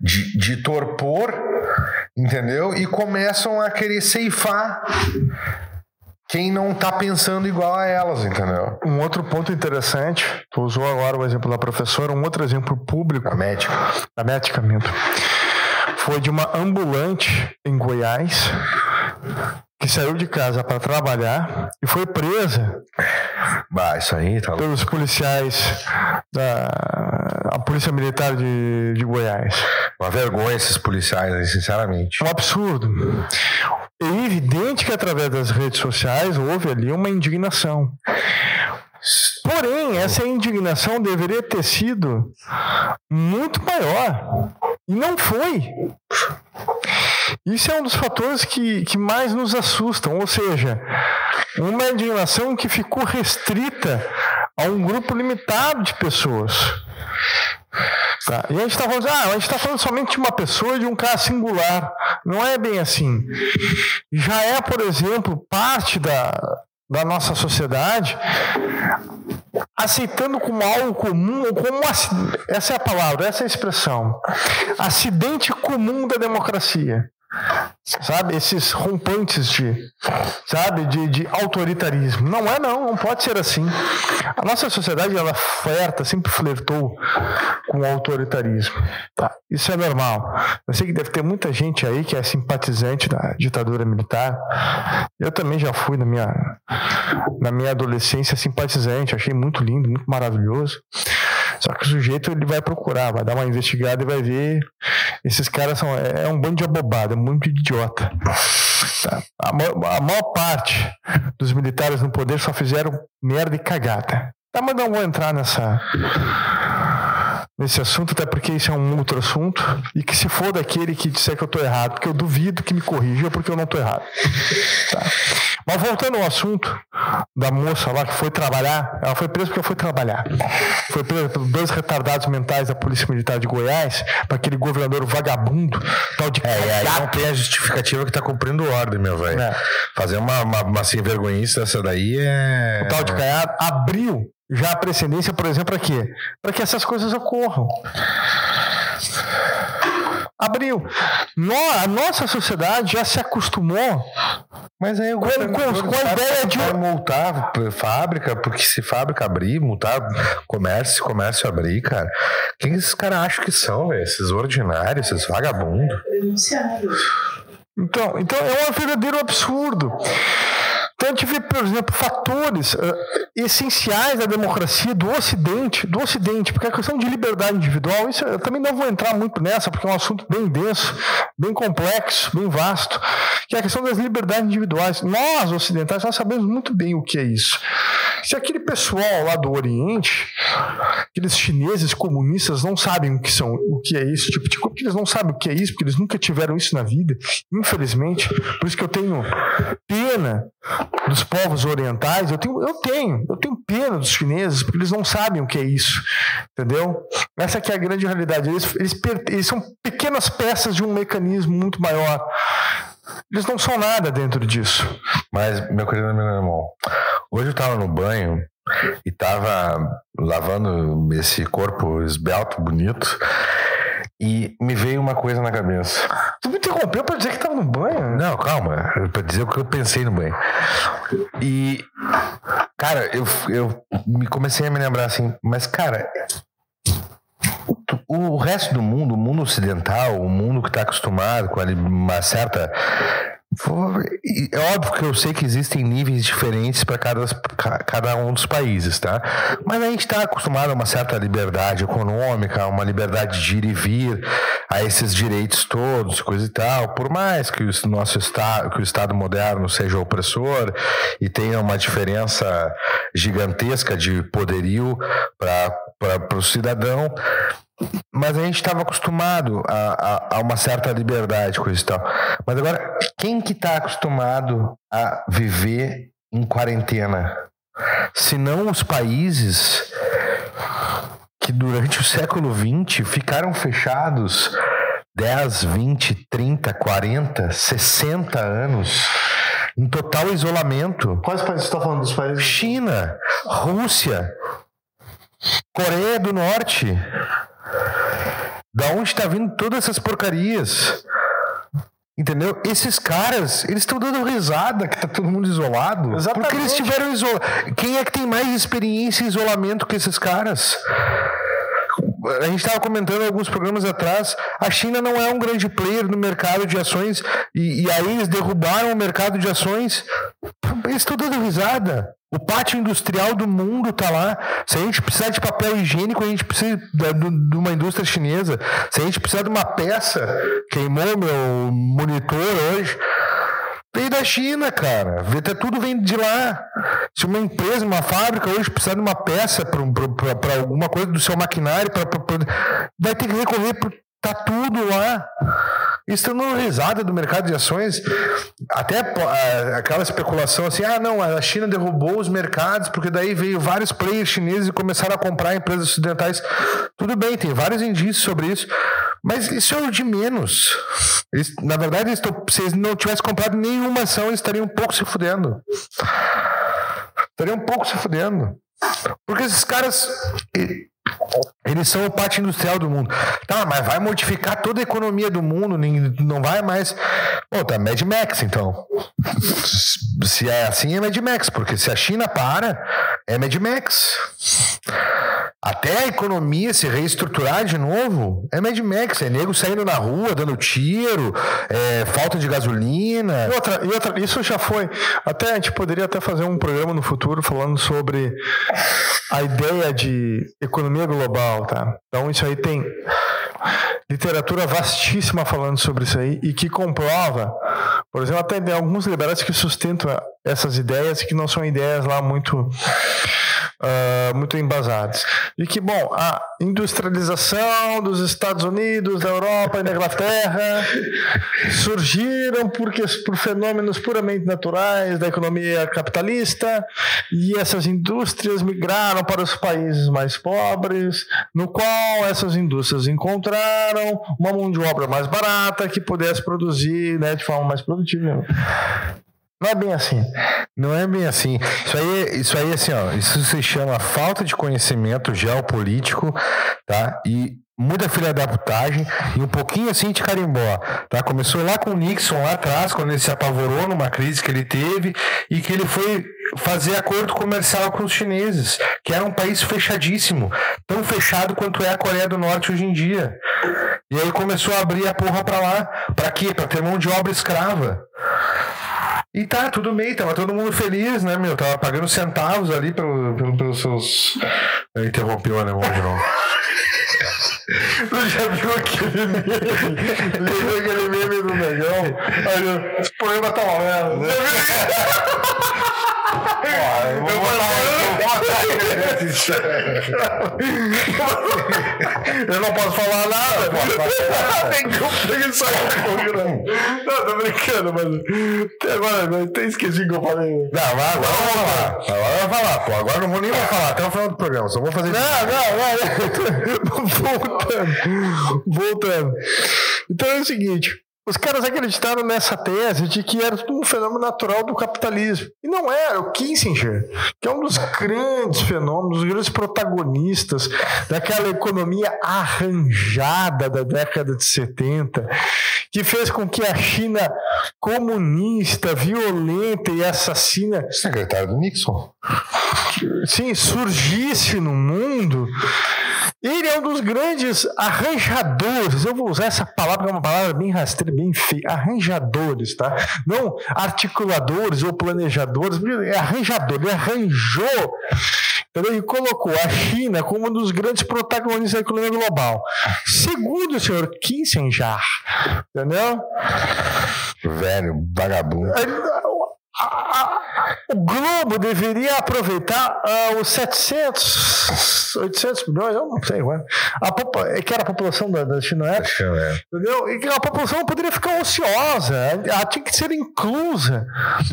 de, de torpor, entendeu? E começam a querer ceifar quem não está pensando igual a elas, entendeu? Um outro ponto interessante, tu usou agora o exemplo da professora, um outro exemplo público. A médica. A médica, mesmo foi de uma ambulante em Goiás que saiu de casa para trabalhar e foi presa. Bah, isso aí tá pelos policiais da a Polícia Militar de, de Goiás. Uma vergonha esses policiais, sinceramente. Um absurdo. É evidente que através das redes sociais houve ali uma indignação. Porém, essa indignação deveria ter sido muito maior. E não foi. Isso é um dos fatores que, que mais nos assustam, ou seja, uma indignação que ficou restrita a um grupo limitado de pessoas. Tá. E a gente está falando, ah, a gente está falando somente de uma pessoa, de um caso singular. Não é bem assim. Já é, por exemplo, parte da, da nossa sociedade aceitando como algo comum, como essa é a palavra, essa é a expressão, acidente comum da democracia sabe? Esses rompantes de, sabe? De, de autoritarismo. Não é não, não pode ser assim. A nossa sociedade, ela flerta, sempre flertou com o autoritarismo. Tá? Isso é normal. Eu sei que deve ter muita gente aí que é simpatizante da ditadura militar. Eu também já fui na minha, na minha adolescência simpatizante, achei muito lindo, muito maravilhoso. Só que o sujeito ele vai procurar, vai dar uma investigada e vai ver. Esses caras são. É, é um bando de abobado, é muito idiota. A, maior, a maior parte dos militares no poder só fizeram merda e cagada. Tá, mas não vou entrar nessa nesse assunto, até porque isso é um outro assunto, e que se for daquele que disser que eu estou errado, porque eu duvido que me corrija porque eu não estou errado. Tá? Mas voltando ao assunto da moça lá que foi trabalhar, ela foi presa porque foi trabalhar. Foi presa por dois retardados mentais da Polícia Militar de Goiás, para aquele governador vagabundo, tal de É, aí não tem a justificativa que está cumprindo ordem, meu velho. É. Fazer uma, uma, uma sem vergonhice dessa daí é. O tal de Caiado abriu já a precedência, por exemplo, para quê? Para que essas coisas ocorram. Abriu. a nossa sociedade já se acostumou. Mas aí com, com, com a ideia de. multar fábrica, porque se fábrica abrir, multar comércio, comércio abrir, cara. Quem esses caras acham que são, velho? Esses ordinários, esses vagabundos. Então, então é um verdadeiro absurdo. Então a gente vê, por exemplo, fatores uh, essenciais da democracia do Ocidente, do Ocidente, porque a questão de liberdade individual, isso eu também não vou entrar muito nessa, porque é um assunto bem denso, bem complexo, bem vasto, que é a questão das liberdades individuais. Nós, ocidentais, nós sabemos muito bem o que é isso. Se aquele pessoal lá do Oriente, aqueles chineses comunistas não sabem o que são, o que é isso, tipo, tipo, eles não sabem o que é isso, porque eles nunca tiveram isso na vida, infelizmente. Por isso que eu tenho pena dos povos orientais, eu tenho, eu tenho, eu tenho pena dos chineses, porque eles não sabem o que é isso, entendeu? Essa que é a grande realidade. Eles, eles, eles são pequenas peças de um mecanismo muito maior. Eles não são nada dentro disso. Mas, meu querido amigo irmão, hoje eu estava no banho e estava lavando esse corpo esbelto, bonito, e me veio uma coisa na cabeça. Tu me interrompeu para dizer que estava no banho? Não, calma. Para dizer o que eu pensei no banho. E, cara, eu, eu me comecei a me lembrar assim, mas, cara, o resto do mundo, o mundo ocidental, o mundo que está acostumado com uma certa é óbvio que eu sei que existem níveis diferentes para cada, cada um dos países, tá? Mas a gente está acostumado a uma certa liberdade econômica, uma liberdade de ir e vir, a esses direitos todos, coisa e tal. Por mais que o nosso estado, que o Estado moderno seja opressor e tenha uma diferença gigantesca de poderio para o cidadão, mas a gente estava acostumado a, a, a, uma certa liberdade, coisa e tal. Mas agora, quem que está acostumado a viver em quarentena? Se não os países que durante o século XX ficaram fechados 10, 20, 30, 40, 60 anos em total isolamento. Quais países estão falando dos países? China, Rússia, Coreia do Norte. Da onde está vindo todas essas porcarias? Entendeu? Esses caras, eles estão dando risada que tá todo mundo isolado. Exatamente. Porque eles tiveram isolado. Quem é que tem mais experiência em isolamento que esses caras? A gente estava comentando alguns programas atrás, a China não é um grande player no mercado de ações e, e aí eles derrubaram o mercado de ações. Eles estão dando risada. O pátio industrial do mundo está lá. Se a gente precisar de papel higiênico, a gente precisa de uma indústria chinesa. Se a gente precisar de uma peça, queimou meu monitor hoje. Veio da China, cara. Tudo vem de lá. Se uma empresa, uma fábrica hoje precisar de uma peça para alguma coisa do seu maquinário, pra, pra, pra, vai ter que recorrer tá tudo lá. Risada do mercado de ações. Até é, aquela especulação assim: ah, não, a China derrubou os mercados, porque daí veio vários players chineses e começaram a comprar empresas ocidentais. Tudo bem, tem vários indícios sobre isso. Mas isso é o de menos. Na verdade, se eles não tivessem comprado nenhuma ação, eles estariam um pouco se fudendo. Estariam um pouco se fudendo. Porque esses caras. Eles são o pátio industrial do mundo. Tá, mas vai modificar toda a economia do mundo, não vai mais. Pô, tá Mad Max, então. Se é assim, é Mad Max, porque se a China para, é Mad Max. Até a economia se reestruturar de novo, é Mad Max. É nego saindo na rua, dando tiro, é, falta de gasolina. E outra, e outra, isso já foi. Até a gente poderia até fazer um programa no futuro falando sobre a ideia de economia global, tá? Então isso aí tem literatura vastíssima falando sobre isso aí e que comprova, por exemplo, até alguns liberais que sustentam essas ideias que não são ideias lá muito uh, muito embasados. E que, bom, a industrialização dos Estados Unidos, da Europa e da Inglaterra surgiram porque, por fenômenos puramente naturais da economia capitalista e essas indústrias migraram para os países mais pobres, no qual essas indústrias encontraram uma mão de obra mais barata que pudesse produzir né, de forma mais produtiva. Não é bem assim. Não é bem assim. Isso aí, isso aí assim, ó, isso se chama falta de conhecimento geopolítico, tá? E muita filha da putagem e um pouquinho assim de carimbó, tá? Começou lá com o Nixon lá atrás, quando ele se apavorou numa crise que ele teve e que ele foi fazer acordo comercial com os chineses, que era um país fechadíssimo, tão fechado quanto é a Coreia do Norte hoje em dia. E aí começou a abrir a porra para lá, para quê? Para ter mão de obra escrava. E tá, tudo bem, tava todo mundo feliz, né, meu? Tava pagando centavos ali pelo, pelo, pelos seus. Eu interrompi o alemão de. Tu já viu aquele meme? Lembra aquele meme do negão? Aí, esse poema tá uma merda. eu vou eu não posso falar nada. Tem que eu sair. Não, tô brincando, mas até agora eu até esqueci que eu falei. Não, agora eu vou falar. Agora eu vou falar, pô. Agora não vou nem falar até o final do programa. Só vou fazer Não, não, não. Voltando. Voltando. Então é o seguinte. Os caras acreditaram nessa tese de que era um fenômeno natural do capitalismo. E não era. O Kissinger, que é um dos grandes fenômenos, dos grandes protagonistas daquela economia arranjada da década de 70, que fez com que a China comunista, violenta e assassina. Secretário do Nixon. Sim, surgisse no mundo ele é um dos grandes arranjadores. Eu vou usar essa palavra, que é uma palavra bem rasteira, bem feia. Arranjadores, tá? Não articuladores ou planejadores. É arranjador. Ele arranjou entendeu? e colocou a China como um dos grandes protagonistas da economia global. Segundo o senhor Kissinger, entendeu? Velho, vagabundo o Globo deveria aproveitar uh, os 700, 800 milhões, eu não sei, ué, a, é que era a população da, da China, é, entendeu? E que a população poderia ficar ociosa, ela tinha que ser inclusa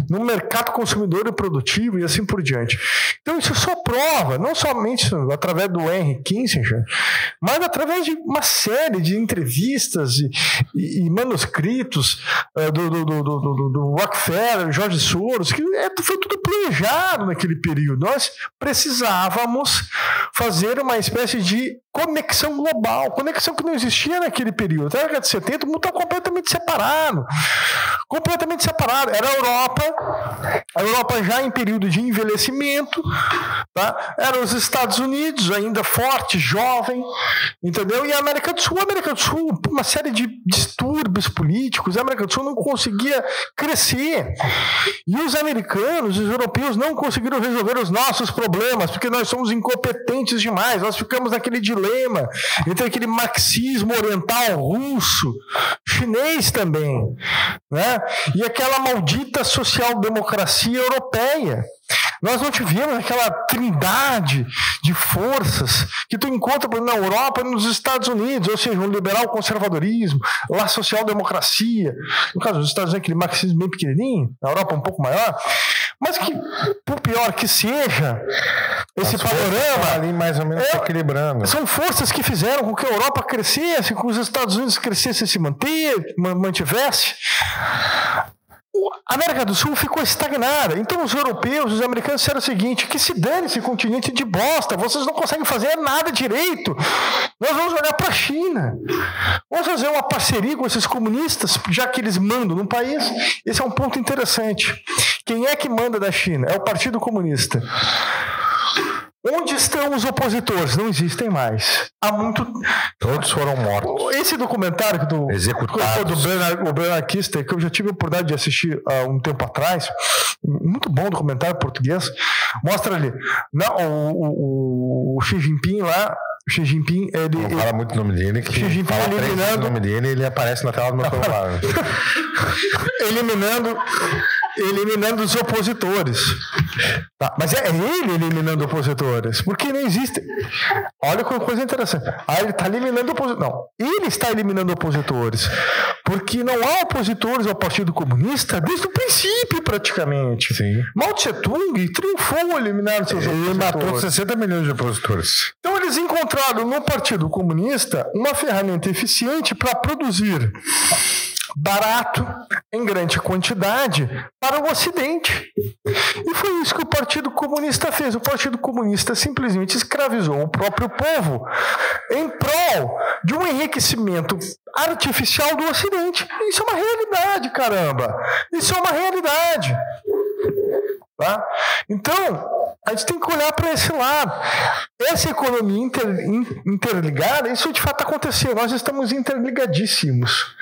no mercado consumidor e produtivo e assim por diante. Então isso só prova, não somente através do Henry Kissinger, mas através de uma série de entrevistas e, e, e manuscritos uh, do, do, do, do, do Rockefeller, George Que é, foi tudo planejado naquele período. Nós precisávamos fazer uma espécie de conexão global, conexão que não existia naquele período. Até a década de 70, o mundo estava completamente separado. Completamente separado. Era a Europa, a Europa já em período de envelhecimento, tá? Eram os Estados Unidos, ainda forte, jovem, entendeu? E a América do Sul, a América do Sul, uma série de distúrbios políticos, a América do Sul não conseguia crescer. E os americanos, os europeus, não conseguiram resolver os nossos problemas, porque nós somos incompetentes demais. Nós ficamos naquele dilema entre aquele marxismo oriental russo, chinês também, né? e aquela maldita social-democracia europeia. Nós não tivemos aquela trindade de forças que tu encontra na Europa e nos Estados Unidos, ou seja, um liberal conservadorismo, lá social-democracia. No caso dos Estados Unidos, aquele marxismo bem pequenininho, na Europa um pouco maior. Mas que, por pior que seja, esse As panorama. ali mais ou menos é, equilibrando. São forças que fizeram com que a Europa crescesse, com que os Estados Unidos crescesse e se manter, mantivesse a América do Sul ficou estagnada. Então os europeus, os americanos disseram o seguinte: que se dane esse continente de bosta, vocês não conseguem fazer nada direito. Nós vamos olhar para a China. Vamos fazer uma parceria com esses comunistas, já que eles mandam no país. Esse é um ponto interessante. Quem é que manda da China? É o Partido Comunista. Onde estão os opositores? Não existem mais. Há muito. Todos foram mortos. Esse documentário do, Executados. do Bernard, o Kister, que eu já tive a oportunidade de assistir há um tempo atrás, muito bom documentário português, mostra ali não, o, o, o Xi Jinping lá Xi Jinping, ele. Não fala muito o nome dele, que Xi Jinping fala eliminando. o nome dele ele aparece na tela do meu celular. eliminando, eliminando os opositores. Tá, mas é ele eliminando opositores, porque não existe. Olha que coisa interessante. Ah, ele está eliminando opositores. Não, ele está eliminando opositores, porque não há opositores ao Partido Comunista desde o princípio, praticamente. Sim. Mao Tse Tung triunfou eliminar seus ele opositores. matou 60 milhões de opositores. Então eles encontraram no Partido Comunista uma ferramenta eficiente para produzir barato, em grande quantidade, para o Ocidente. E foi isso que o Partido Comunista fez. O Partido Comunista simplesmente escravizou o próprio povo em prol de um enriquecimento artificial do Ocidente. Isso é uma realidade, caramba. Isso é uma realidade. Tá? Então, a gente tem que olhar para esse lado. Essa economia inter, interligada, isso de fato aconteceu. Nós estamos interligadíssimos.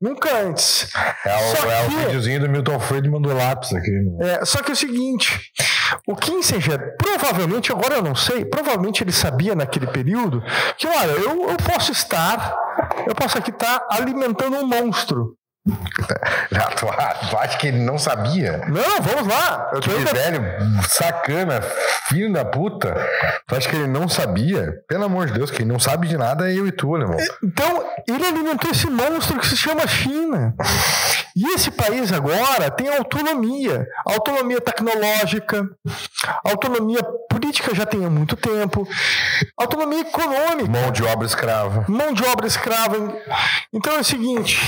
Nunca antes. É o, só é que, o videozinho do Milton Friedman do lápis aqui. Né? É, só que é o seguinte: o Kissinger, provavelmente, agora eu não sei, provavelmente ele sabia naquele período que, olha, eu, eu posso estar, eu posso aqui estar alimentando um monstro. Tu, tu acha que ele não sabia? Não, vamos lá. Eu que ainda... velho, sacana, filho da puta. Tu acha que ele não sabia? Pelo amor de Deus, quem não sabe de nada é eu e tu, irmão. Então, ele alimentou esse monstro que se chama China. E esse país agora tem autonomia. Autonomia tecnológica, autonomia política já tem há muito tempo, autonomia econômica. Mão de obra escrava. Mão de obra escrava. Então é o seguinte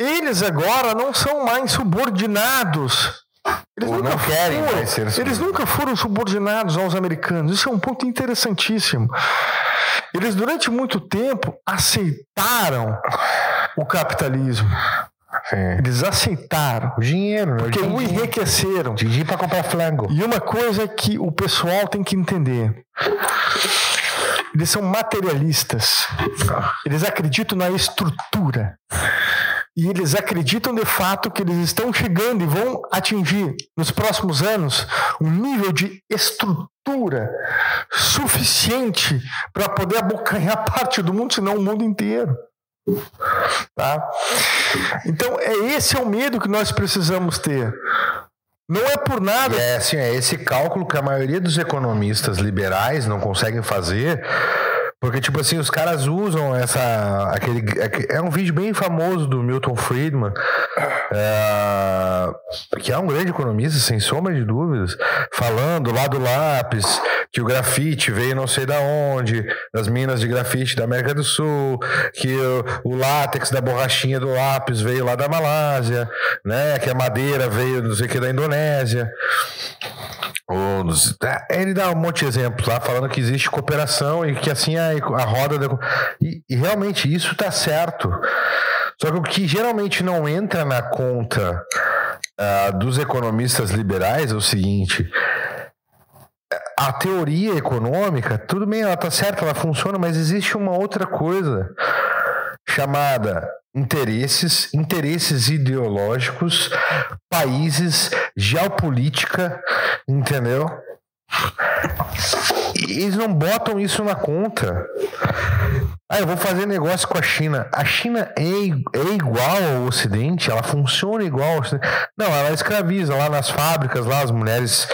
eles agora não são mais subordinados. Eles nunca foram, Eles nunca foram subordinados aos americanos. Isso é um ponto interessantíssimo. Eles, durante muito tempo, aceitaram o capitalismo. Sim. Eles aceitaram. O dinheiro, né? Porque o enriqueceram. Dinheiro para comprar flango. E uma coisa que o pessoal tem que entender. Eles são materialistas. Eles acreditam na estrutura. E eles acreditam de fato que eles estão chegando e vão atingir nos próximos anos um nível de estrutura suficiente para poder abocanhar parte do mundo, se não o mundo inteiro. Tá? Então, é esse é o medo que nós precisamos ter. Não é por nada. é assim, é esse cálculo que a maioria dos economistas liberais não conseguem fazer porque, tipo assim, os caras usam essa. Aquele, é um vídeo bem famoso do Milton Friedman, é, que é um grande economista, sem sombra de dúvidas, falando lá do lápis, que o grafite veio não sei da onde, das minas de grafite da América do Sul, que o, o látex da borrachinha do lápis veio lá da Malásia, né? Que a madeira veio não sei o que da Indonésia. Nos, ele dá um monte de exemplos lá, falando que existe cooperação e que assim a, a roda. Da, e, e realmente isso está certo. Só que o que geralmente não entra na conta uh, dos economistas liberais é o seguinte: a teoria econômica, tudo bem, ela está certa, ela funciona, mas existe uma outra coisa chamada interesses, interesses ideológicos, países, geopolítica, entendeu? Eles não botam isso na conta. Ah, eu vou fazer negócio com a China. A China é, é igual ao Ocidente? Ela funciona igual ao Ocidente? Não, ela escraviza lá nas fábricas, lá as mulheres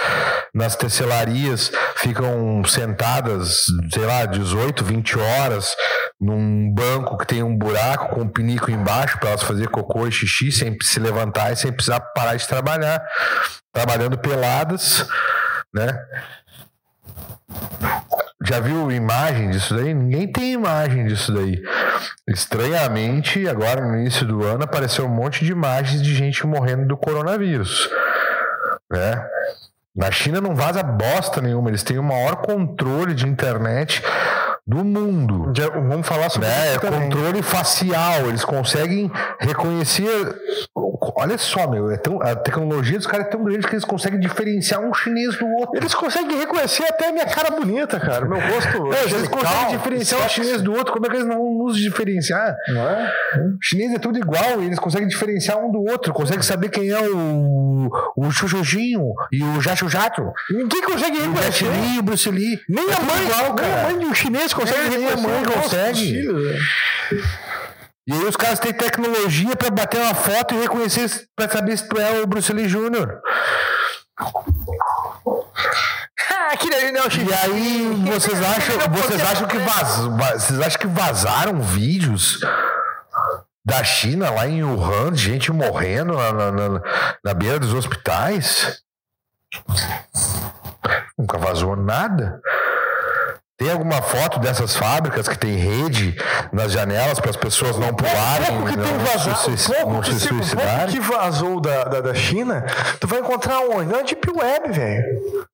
nas tecelarias ficam sentadas, sei lá, 18, 20 horas num banco que tem um buraco com um pinico embaixo para elas fazer cocô e xixi sem se levantar e sem precisar parar de trabalhar. Trabalhando peladas, né? Já viu imagem disso daí? Ninguém tem imagem disso daí. Estranhamente, agora no início do ano, apareceu um monte de imagens de gente morrendo do coronavírus. Né? Na China não vaza bosta nenhuma, eles têm o maior controle de internet do mundo. Já, vamos falar sobre né? isso. É controle facial. Eles conseguem reconhecer. Olha só, meu, é tão, a tecnologia dos caras é tão grande que eles conseguem diferenciar um chinês do outro. Eles conseguem reconhecer até a minha cara bonita, cara. Meu rosto. É, eles conseguem diferenciar um chinês do outro. Como é que eles não nos diferenciar? Não é? O chinês é tudo igual e eles conseguem diferenciar um do outro. Conseguem saber quem é o, o Chuchujinho e o Jacho Jato. Ninguém consegue reconhecer. O Bruce Lee. Nem é a mãe, igual, nem a mãe de um chinês consegue é, a mãe consegue. E aí os caras têm tecnologia para bater uma foto e reconhecer para saber se tu é o Bruce Lee Jr. e aí vocês acham, vocês acham que vaz, vocês acham que vazaram vídeos da China lá em Wuhan, de gente morrendo na, na, na, na beira dos hospitais? Nunca vazou nada. Tem alguma foto dessas fábricas que tem rede nas janelas para as pessoas não pularem? Pouco que tem vazado, se, pouco, que, se pouco que vazou da, da, da, China, tu vai encontrar onde? Na Deep Web, velho.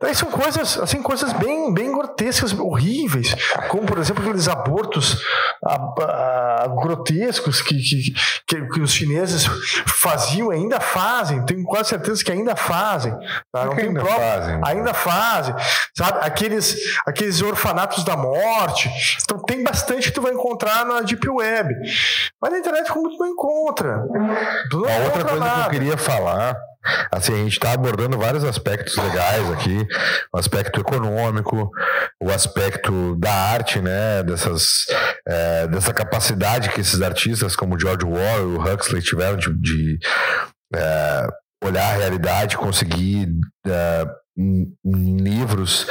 Daí são coisas, assim, coisas bem, bem grotescas, horríveis, como por exemplo aqueles abortos a, a, grotescos que, que, que, que, os chineses faziam, ainda fazem, tenho quase certeza que ainda fazem. Tá? Não tem ainda prova, fazem. Ainda fazem, sabe? Aqueles, aqueles orfanatos da morte. Então tem bastante que tu vai encontrar na Deep Web. Mas na internet como tu não encontra. Tu não outra coisa nada. que eu queria falar Assim, a gente está abordando vários aspectos legais aqui, o aspecto econômico, o aspecto da arte, né, dessas, é, dessa capacidade que esses artistas como George Orwell e o Huxley tiveram de, de é, olhar a realidade, conseguir é, em, em livros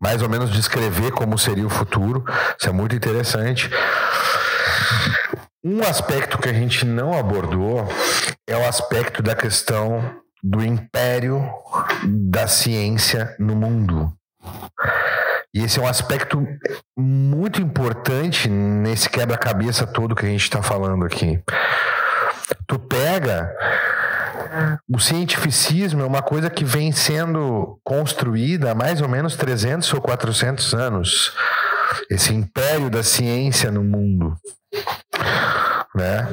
mais ou menos descrever como seria o futuro. Isso é muito interessante. Um aspecto que a gente não abordou é o aspecto da questão do império da ciência no mundo. E esse é um aspecto muito importante nesse quebra-cabeça todo que a gente está falando aqui. Tu pega. O cientificismo é uma coisa que vem sendo construída há mais ou menos 300 ou 400 anos. Esse império da ciência no mundo né?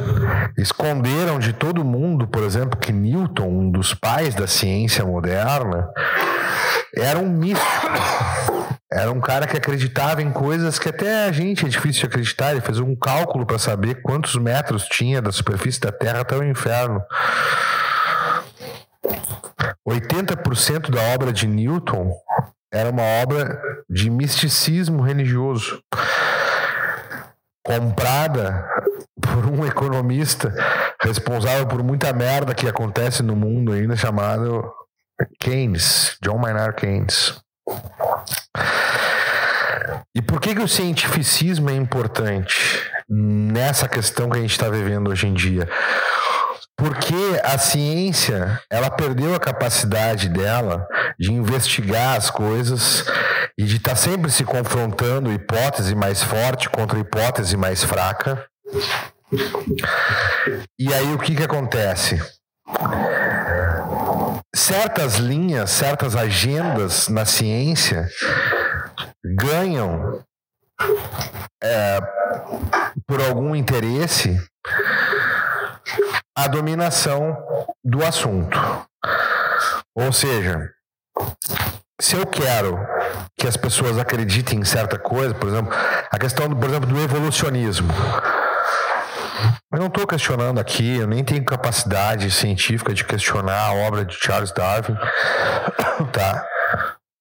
Esconderam de todo mundo, por exemplo, que Newton, um dos pais da ciência moderna, era um místico. Era um cara que acreditava em coisas que até a gente é difícil de acreditar. Ele fez um cálculo para saber quantos metros tinha da superfície da Terra até o inferno. 80% da obra de Newton era uma obra de misticismo religioso comprada por um economista responsável por muita merda que acontece no mundo ainda, chamado Keynes, John Maynard Keynes. E por que, que o cientificismo é importante nessa questão que a gente está vivendo hoje em dia? Porque a ciência, ela perdeu a capacidade dela de investigar as coisas e de estar tá sempre se confrontando hipótese mais forte contra hipótese mais fraca. E aí o que que acontece? certas linhas, certas agendas na ciência ganham é, por algum interesse a dominação do assunto. Ou seja, se eu quero que as pessoas acreditem em certa coisa, por exemplo, a questão, por exemplo, do evolucionismo. Eu não estou questionando aqui, eu nem tenho capacidade científica de questionar a obra de Charles Darwin, tá?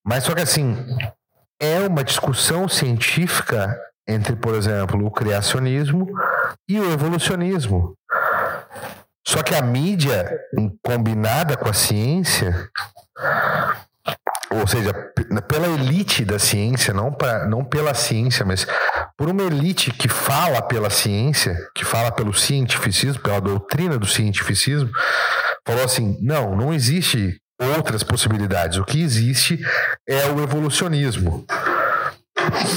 Mas só que assim, é uma discussão científica entre, por exemplo, o criacionismo e o evolucionismo. Só que a mídia combinada com a ciência, ou seja, pela elite da ciência, não, pra, não pela ciência, mas por uma elite que fala pela ciência, que fala pelo cientificismo, pela doutrina do cientificismo, falou assim: não, não existe outras possibilidades. O que existe é o evolucionismo.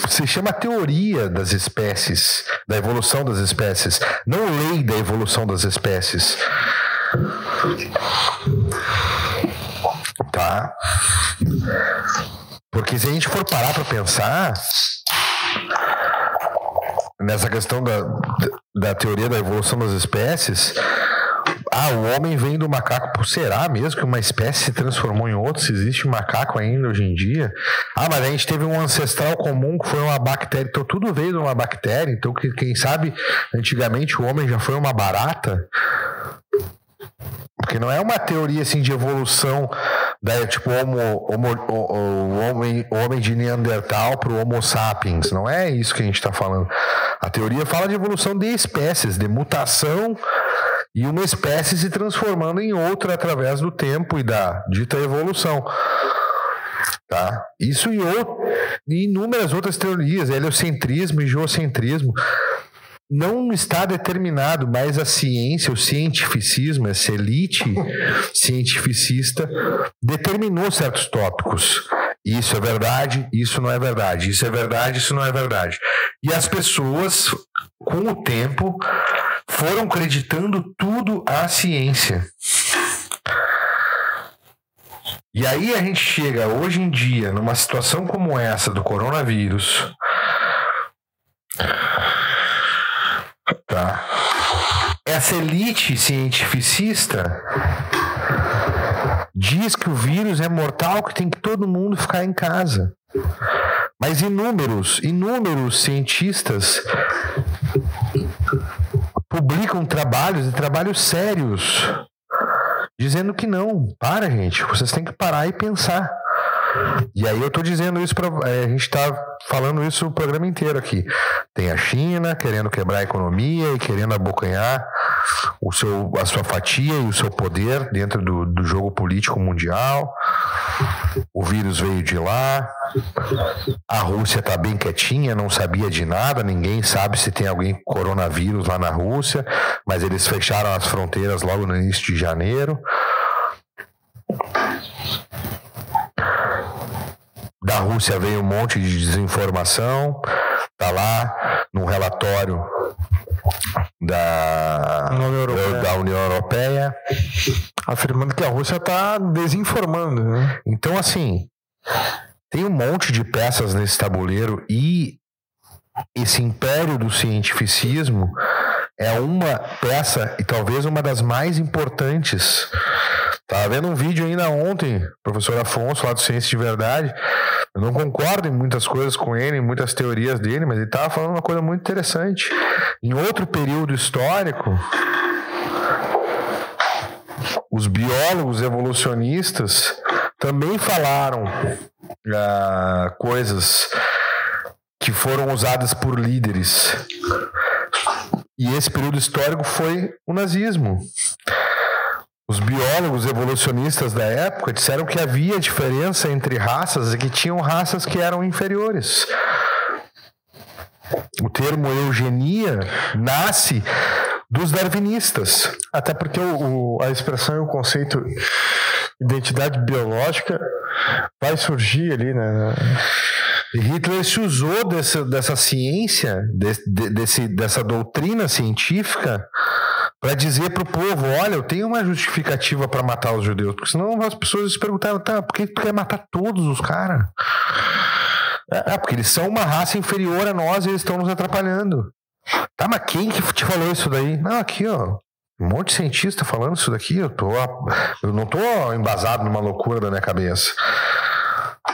Se chama teoria das espécies, da evolução das espécies, não lei da evolução das espécies. Tá? Porque se a gente for parar para pensar nessa questão da, da teoria da evolução das espécies, ah, o homem vem do macaco. Será mesmo que uma espécie se transformou em outra? Se existe macaco ainda hoje em dia? Ah, mas a gente teve um ancestral comum que foi uma bactéria. Então tudo veio de uma bactéria. Então, quem sabe, antigamente o homem já foi uma barata? Porque não é uma teoria assim de evolução da tipo homo, homo, o, homem, homem de Neandertal para o Homo sapiens. Não é isso que a gente está falando. A teoria fala de evolução de espécies, de mutação e uma espécie se transformando em outra através do tempo e da dita evolução. Tá? Isso e, outro, e inúmeras outras teorias, heliocentrismo e geocentrismo. Não está determinado, mas a ciência, o cientificismo, essa elite cientificista, determinou certos tópicos. Isso é verdade, isso não é verdade. Isso é verdade, isso não é verdade. E as pessoas, com o tempo, foram acreditando tudo à ciência. E aí a gente chega hoje em dia numa situação como essa do coronavírus. Tá. Essa elite cientificista diz que o vírus é mortal, que tem que todo mundo ficar em casa. Mas inúmeros, inúmeros cientistas publicam trabalhos e trabalhos sérios dizendo que não. Para, gente. Vocês têm que parar e pensar. E aí eu estou dizendo isso para é, a gente está falando isso o programa inteiro aqui. Tem a China querendo quebrar a economia e querendo abocanhar o seu, a sua fatia e o seu poder dentro do, do jogo político mundial. O vírus veio de lá. A Rússia está bem quietinha, não sabia de nada. Ninguém sabe se tem alguém com coronavírus lá na Rússia, mas eles fecharam as fronteiras logo no início de janeiro. Da Rússia veio um monte de desinformação. Tá lá no relatório da União, da União Europeia afirmando que a Rússia está desinformando. Né? Então, assim, tem um monte de peças nesse tabuleiro e esse império do cientificismo é uma peça e talvez uma das mais importantes. Estava vendo um vídeo ainda ontem, professor Afonso, lá do Ciência de Verdade. Eu não concordo em muitas coisas com ele, em muitas teorias dele, mas ele estava falando uma coisa muito interessante. Em outro período histórico, os biólogos evolucionistas também falaram ah, coisas que foram usadas por líderes. E esse período histórico foi o nazismo. Os biólogos evolucionistas da época disseram que havia diferença entre raças e que tinham raças que eram inferiores. O termo eugenia nasce dos darwinistas. Até porque o, o, a expressão e o conceito identidade biológica vai surgir ali, né? E Hitler se usou dessa, dessa ciência, de, de, desse, dessa doutrina científica para dizer para o povo: olha, eu tenho uma justificativa para matar os judeus. Porque senão as pessoas se perguntaram: tá, por que tu quer matar todos os caras? É, é, porque eles são uma raça inferior a nós e eles estão nos atrapalhando. Tá, mas quem que te falou isso daí? Não, aqui, ó. Um monte de cientista falando isso daqui. Eu, tô, eu não tô embasado numa loucura da minha cabeça.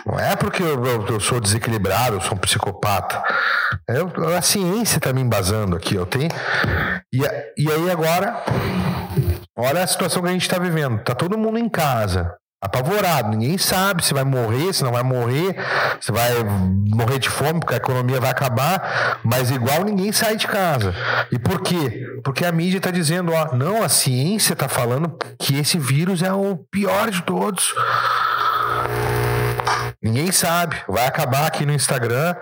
Não é porque eu, eu, eu sou desequilibrado, eu sou um psicopata. Eu, a ciência está me embasando aqui. Eu tenho. E, e aí agora, olha a situação que a gente está vivendo. Tá todo mundo em casa apavorado. Ninguém sabe se vai morrer, se não vai morrer, se vai morrer de fome, porque a economia vai acabar, mas igual ninguém sai de casa. E por quê? Porque a mídia está dizendo, ó, não, a ciência está falando que esse vírus é o pior de todos. Ninguém sabe. Vai acabar aqui no Instagram.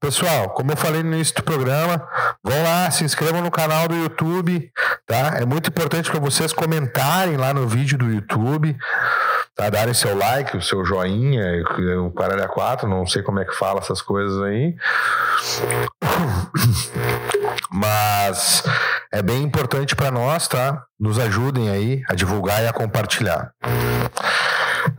Pessoal, como eu falei no início do programa, vão lá, se inscrevam no canal do YouTube, tá? É muito importante para vocês comentarem lá no vídeo do YouTube, tá? Darem seu like, o seu joinha, o Paralha 4, não sei como é que fala essas coisas aí. Mas é bem importante para nós, tá? Nos ajudem aí a divulgar e a compartilhar.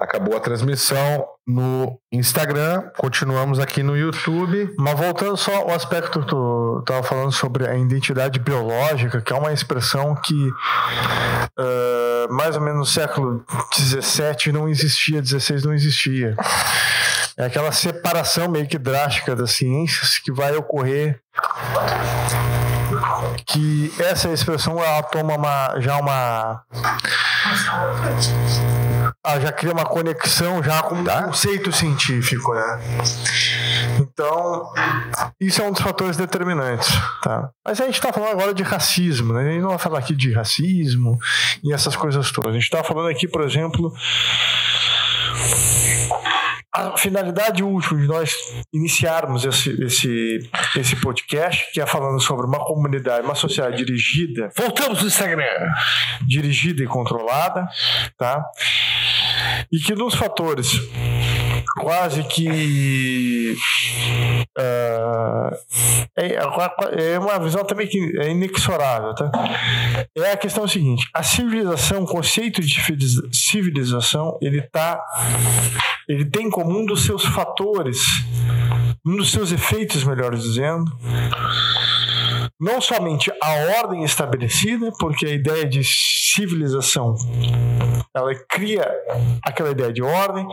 Acabou a transmissão no Instagram, continuamos aqui no YouTube. Mas voltando só ao aspecto que tu estava falando sobre a identidade biológica, que é uma expressão que uh, mais ou menos no século XVII não existia, XVI não existia. É aquela separação meio que drástica das ciências que vai ocorrer que essa expressão ela toma uma, já uma ela já cria uma conexão já com tá. um conceito científico, né? Então, isso é um dos fatores determinantes, tá? Mas a gente está falando agora de racismo, né? A gente não vai falar aqui de racismo e essas coisas todas. A gente está falando aqui, por exemplo, a finalidade última de nós iniciarmos esse, esse, esse podcast, que é falando sobre uma comunidade, uma sociedade dirigida. Voltamos no Instagram! Dirigida e controlada, tá? E que nos fatores quase que uh, é, é, uma visão também que é inexorável, tá? É a questão seguinte: a civilização, o conceito de civilização, ele tá, ele tem como um dos seus fatores, um dos seus efeitos, melhor dizendo, não somente a ordem estabelecida, porque a ideia de civilização ela cria aquela ideia de ordem,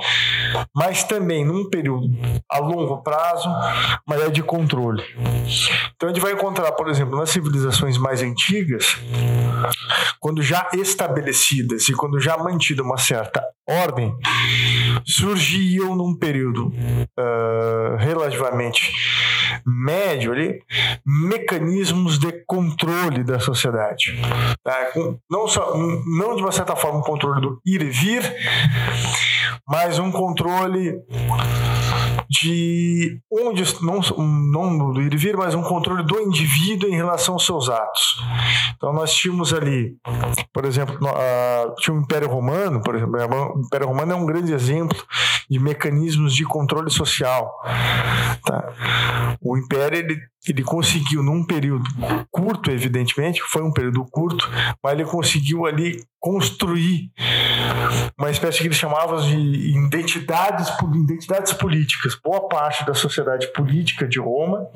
mas também num período a longo prazo, uma ideia de controle. Então a gente vai encontrar, por exemplo, nas civilizações mais antigas, quando já estabelecidas e quando já mantida uma certa ordem, surgiam num período uh, relativamente médio ali mecanismos de controle da sociedade. Tá? Não, só, não de uma certa forma um controle do ir e vir, mas um controle de onde não, não do ir e vir, mas um controle do indivíduo em relação aos seus atos. Então nós tínhamos ali, por exemplo, tinha o Império Romano, por exemplo, o Império Romano é um grande exemplo de mecanismos de controle social. Tá? O Império ele ele conseguiu num período curto, evidentemente, foi um período curto, mas ele conseguiu ali construir uma espécie que eles chamavam de identidades, identidades políticas. Boa parte da sociedade política de Roma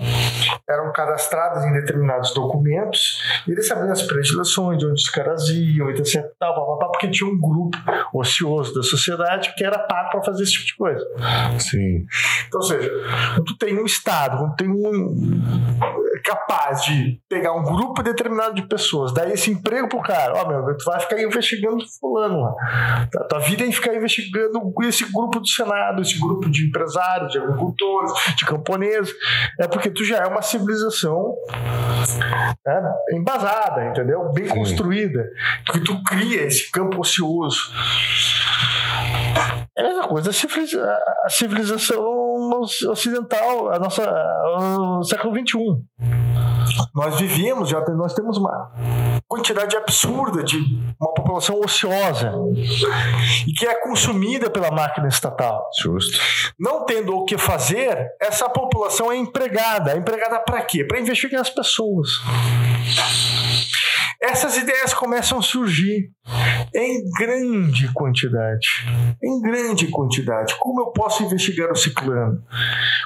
eram cadastradas em determinados documentos, e eles sabiam as predileções, de onde os caras iam, etc. Tal, porque tinha um grupo ocioso da sociedade que era pago para fazer esse tipo de coisa. Sim. Então, ou seja, quando tu tem um Estado, quando tem um capaz de pegar um grupo determinado de pessoas, dar esse emprego pro cara, ó, oh, meu, tu vai ficar investigando fulano lá. A tua vida é ficar investigando esse grupo do Senado, esse grupo de empresários, de agricultores, de camponeses. É porque tu já é uma civilização né, embasada, entendeu? Bem Sim. construída. Que tu cria esse campo ocioso. É a mesma coisa, a civilização ocidental, a nossa, o século XXI. Nós vivíamos, já nós temos uma quantidade absurda de uma população ociosa e que é consumida pela máquina estatal. Justo. Não tendo o que fazer, essa população é empregada. É empregada para quê? Para investir nas pessoas. essas ideias começam a surgir em grande quantidade. Em grande quantidade. Como eu posso investigar o ciclano?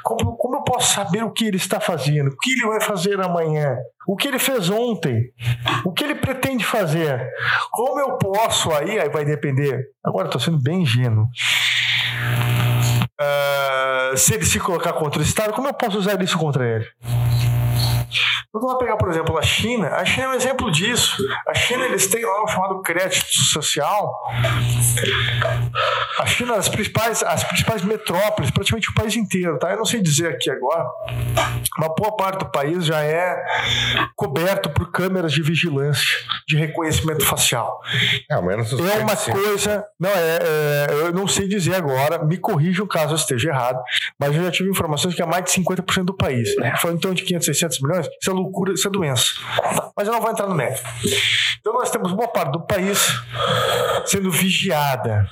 Como, como eu posso saber o que ele está fazendo? O que ele vai fazer amanhã? O que ele fez ontem? O que ele pretende fazer? Como eu posso aí? Aí vai depender. Agora estou sendo bem ingênuo. Uh, se ele se colocar contra o Estado, como eu posso usar isso contra ele? Vamos pegar, por exemplo, a China. A China é um exemplo disso. A China, eles têm lá o chamado crédito social. A China, as principais, as principais metrópoles, praticamente o país inteiro, tá? Eu não sei dizer aqui agora. Uma boa parte do país já é coberto por câmeras de vigilância, de reconhecimento facial. É, menos é uma coisa. Não, é, é, eu não sei dizer agora, me corrijam caso eu esteja errado, mas eu já tive informações que é mais de 50% do país. Foi então de 500, 600 milhões. Isso é loucura, isso é doença. Mas eu não vou entrar no mérito. Então nós temos boa parte do país sendo vigiada.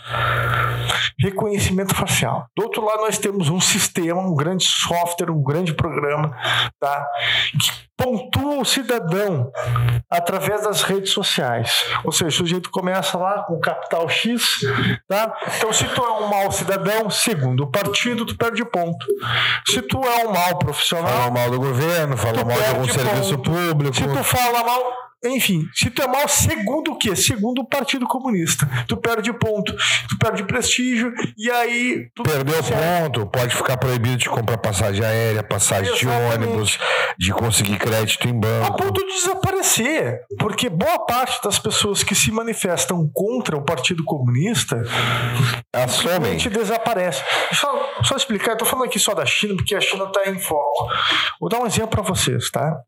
Reconhecimento facial. Do outro lado, nós temos um sistema, um grande software, um grande programa, tá? Que pontua o cidadão através das redes sociais. Ou seja, o sujeito começa lá com capital X, tá? Então, se tu é um mau cidadão, segundo o partido, tu perde ponto. Se tu é um mau profissional. Fala mal do governo, fala mal de algum serviço público. Se tu fala mal, enfim, se tu é mal, segundo o quê? Segundo o Partido Comunista. Tu perde ponto, tu perde prestígio, e aí. Tu Perdeu ponto, pode ficar proibido de comprar passagem aérea, passagem Exatamente. de ônibus, de conseguir crédito em banco. A ponto de desaparecer. Porque boa parte das pessoas que se manifestam contra o Partido Comunista assumem. desaparece. Só, só explicar, eu tô falando aqui só da China, porque a China está em foco. Vou dar um exemplo para vocês, tá?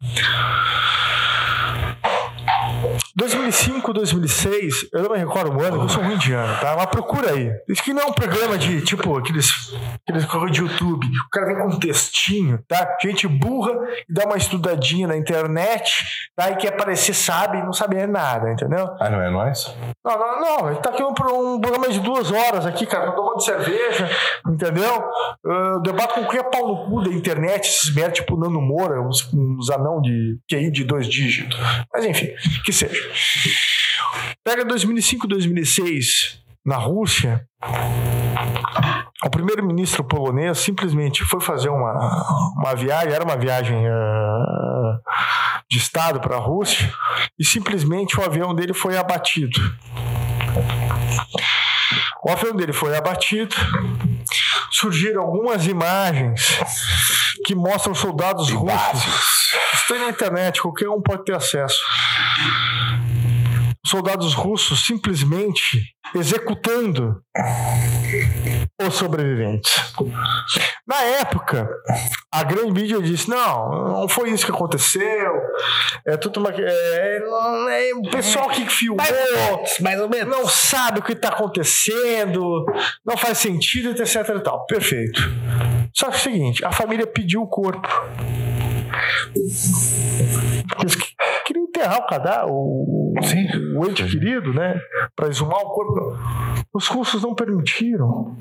2005, 2006, eu não me recordo o ano, eu sou ruim de ano, tá? Mas procura aí. Isso aqui não é um programa de, tipo, aqueles, aqueles de YouTube. O cara vem com um textinho, tá? Gente burra e dá uma estudadinha na internet, tá? E quer parecer sabe e não sabe nada, entendeu? Ah, não é nós? Não, não, não. Ele tá aqui um, um programa de duas horas aqui, cara, tomando cerveja, entendeu? Uh, debato com quem é pau no cu da internet, esses merda, tipo Nano Moura, uns, uns anão de QI de dois dígitos. Mas enfim, que seja. Pega 2005, 2006 na Rússia. O primeiro-ministro polonês simplesmente foi fazer uma, uma viagem, era uma viagem uh, de Estado para a Rússia, e simplesmente o avião dele foi abatido. O avião dele foi abatido, surgiram algumas imagens que mostram soldados russos. Está na internet, qualquer um pode ter acesso soldados russos simplesmente executando os sobreviventes. Na época, a grande mídia disse: não, não foi isso que aconteceu. É tudo uma. É, é, o pessoal que filmou mais ou menos. não sabe o que está acontecendo, não faz sentido, etc. E tal. Perfeito. Só que é o seguinte: a família pediu o corpo. Queriam enterrar o cadáver, o, Sim. o ente querido, né? Para exumar o corpo. Os russos não permitiram.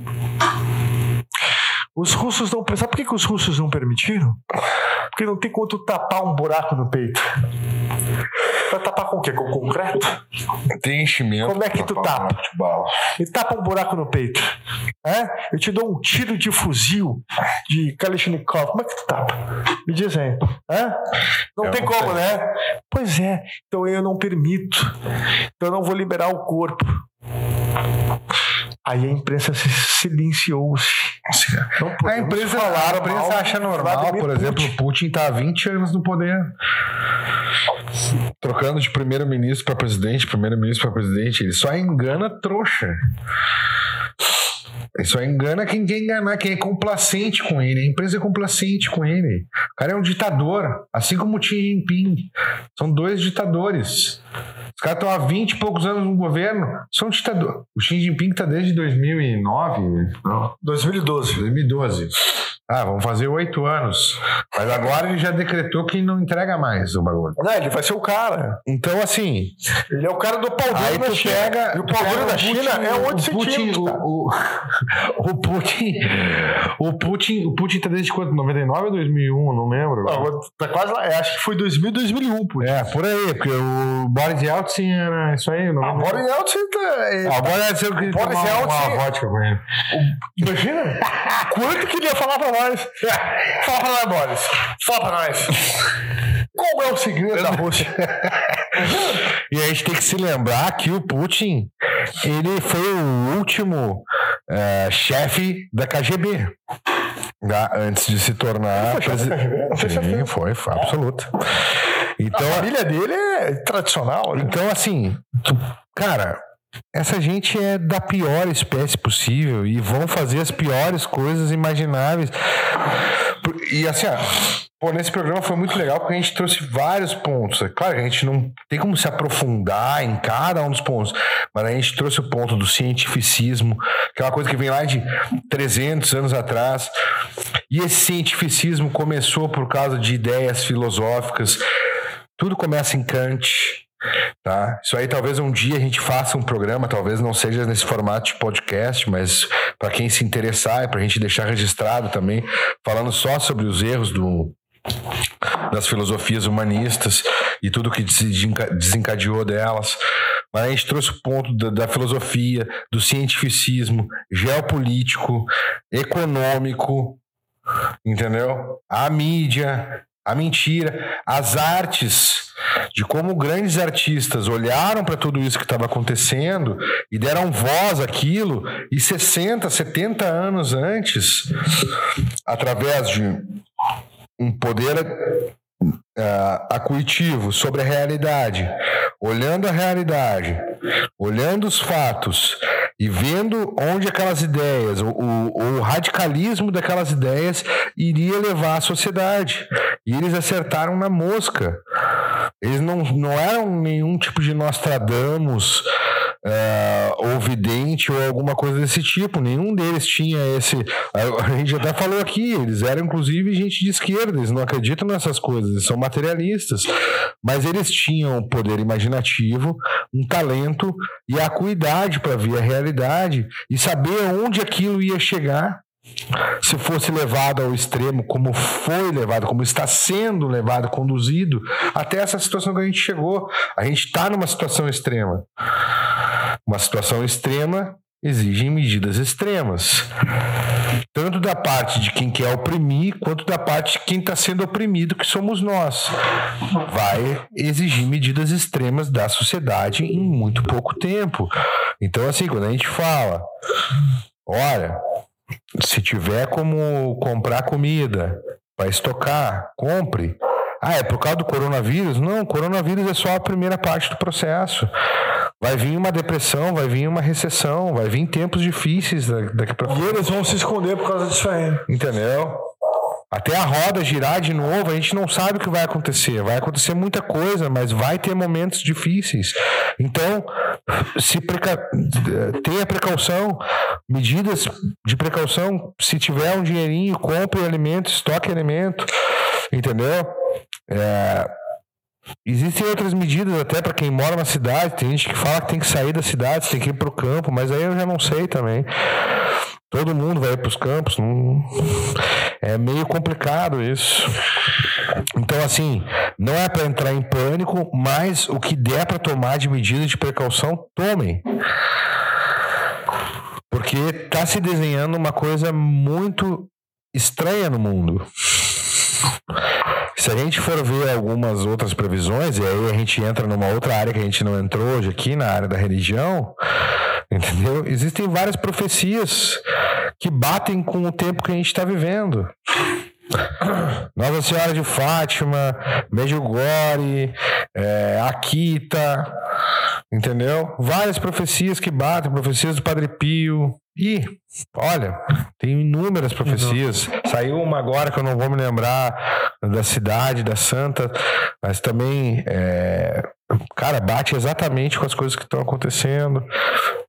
Os russos não. Sabe por que, que os russos não permitiram? Porque não tem quanto tapar um buraco no peito. Vai tapar com o quê? Com concreto? Tem enchimento. Como é que tu tapa? E tapa um buraco no peito. É? Eu te dou um tiro de fuzil de Kalashnikov. Como é que tu tapa? Me diz aí. É? Não eu tem não como, sei. né? Pois é. Então eu não permito. Então eu não vou liberar o corpo. Aí a imprensa se silenciou-se. A imprensa, a imprensa acha normal, por exemplo, o Putin está há 20 anos no poder. Trocando de primeiro-ministro para presidente, primeiro-ministro para presidente. Ele só engana trouxa. Ele só engana quem quer enganar, quem é complacente com ele. A empresa é complacente com ele. O cara é um ditador, assim como o Xi Jinping. São dois ditadores. Os caras estão há 20 e poucos anos no governo, são ditador. O Xi Jinping está desde 2009? Não. 2012. 2012. Ah, vão fazer oito anos. Mas agora ele já decretou que não entrega mais o bagulho. Não, ele vai ser o cara. Então, assim. Ele é o cara do pau duro da China. Pega, e o pau duro da China é 8 centímetros. O, o, o, Putin. O Putin. O Putin tá desde quanto? 99 ou 2001? Não lembro. Não, tá quase lá. Acho que foi 2000, 2001, Putin. É, por aí. Porque o Boris Yeltsin era isso aí. Não ah, Boris Yeltsin. Tá, é, ah, o Boris Yeltsin que Boris tomar Yeltsin, uma vodka com ele. Imagina. Quanto que ele ia falar pra nós? Fala pra nós, Boris. Fala pra nós. Qual é o segredo da Rússia? e a gente tem que se lembrar que o Putin ele foi o último uh, chefe da KGB. Tá? Antes de se tornar presidente. Sim, foi, foi absoluto. Então, a família dele é tradicional. Né? Então, assim, tu, cara, essa gente é da pior espécie possível e vão fazer as piores coisas imagináveis. E assim, ó, pô, nesse programa foi muito legal porque a gente trouxe vários pontos. É claro que a gente não tem como se aprofundar em cada um dos pontos, mas a gente trouxe o ponto do cientificismo, que é coisa que vem lá de 300 anos atrás. E esse cientificismo começou por causa de ideias filosóficas. Tudo começa em Kant, Tá? Isso aí talvez um dia a gente faça um programa, talvez não seja nesse formato de podcast, mas para quem se interessar, é para a gente deixar registrado também, falando só sobre os erros do, das filosofias humanistas e tudo que desencadeou delas. Mas a gente trouxe o ponto da, da filosofia, do cientificismo, geopolítico, econômico, entendeu? A mídia, a mentira, as artes, de como grandes artistas olharam para tudo isso que estava acontecendo e deram voz àquilo, e 60, 70 anos antes, através de um poder uh, acuitivo sobre a realidade, olhando a realidade, olhando os fatos e vendo onde aquelas ideias, o, o, o, radicalismo daquelas ideias iria levar a sociedade. E eles acertaram na mosca. Eles não, não eram nenhum tipo de Nostradamus uh, ou vidente ou alguma coisa desse tipo. Nenhum deles tinha esse. A, gente até falou aqui, eles eram inclusive gente de esquerda, eles não acreditam nessas coisas, eles são materialistas. Mas eles tinham um poder imaginativo, um talento e a acuidade para ver a realidade e saber onde aquilo ia chegar se fosse levado ao extremo, como foi levado, como está sendo levado, conduzido, até essa situação que a gente chegou. A gente está numa situação extrema. Uma situação extrema exige medidas extremas. Tanto da parte de quem quer oprimir, quanto da parte de quem está sendo oprimido, que somos nós. Vai exigir medidas extremas da sociedade em muito pouco tempo. Então, assim, quando a gente fala, olha, se tiver como comprar comida para estocar, compre. Ah, é por causa do coronavírus? Não, coronavírus é só a primeira parte do processo. Vai vir uma depressão, vai vir uma recessão, vai vir tempos difíceis daqui para frente. E eles vão se esconder por causa disso aí. Entendeu? Até a roda girar de novo, a gente não sabe o que vai acontecer. Vai acontecer muita coisa, mas vai ter momentos difíceis. Então, se preca... tenha precaução, medidas de precaução. Se tiver um dinheirinho, compre alimento, estoque alimento, entendeu? É... Existem outras medidas até para quem mora na cidade. Tem gente que fala que tem que sair da cidade, tem que ir para o campo, mas aí eu já não sei também. Todo mundo vai para os campos. Não... É meio complicado isso. Então, assim, não é para entrar em pânico, mas o que der para tomar de medida de precaução, tomem. Porque está se desenhando uma coisa muito estranha no mundo. Se a gente for ver algumas outras previsões, e aí a gente entra numa outra área que a gente não entrou hoje aqui, na área da religião, Entendeu? Existem várias profecias que batem com o tempo que a gente está vivendo. Nossa Senhora de Fátima, Medjugorje, é, Akita, entendeu? Várias profecias que batem, profecias do Padre Pio. E, olha, tem inúmeras profecias. Uhum. Saiu uma agora que eu não vou me lembrar da cidade, da santa, mas também, é, cara, bate exatamente com as coisas que estão acontecendo.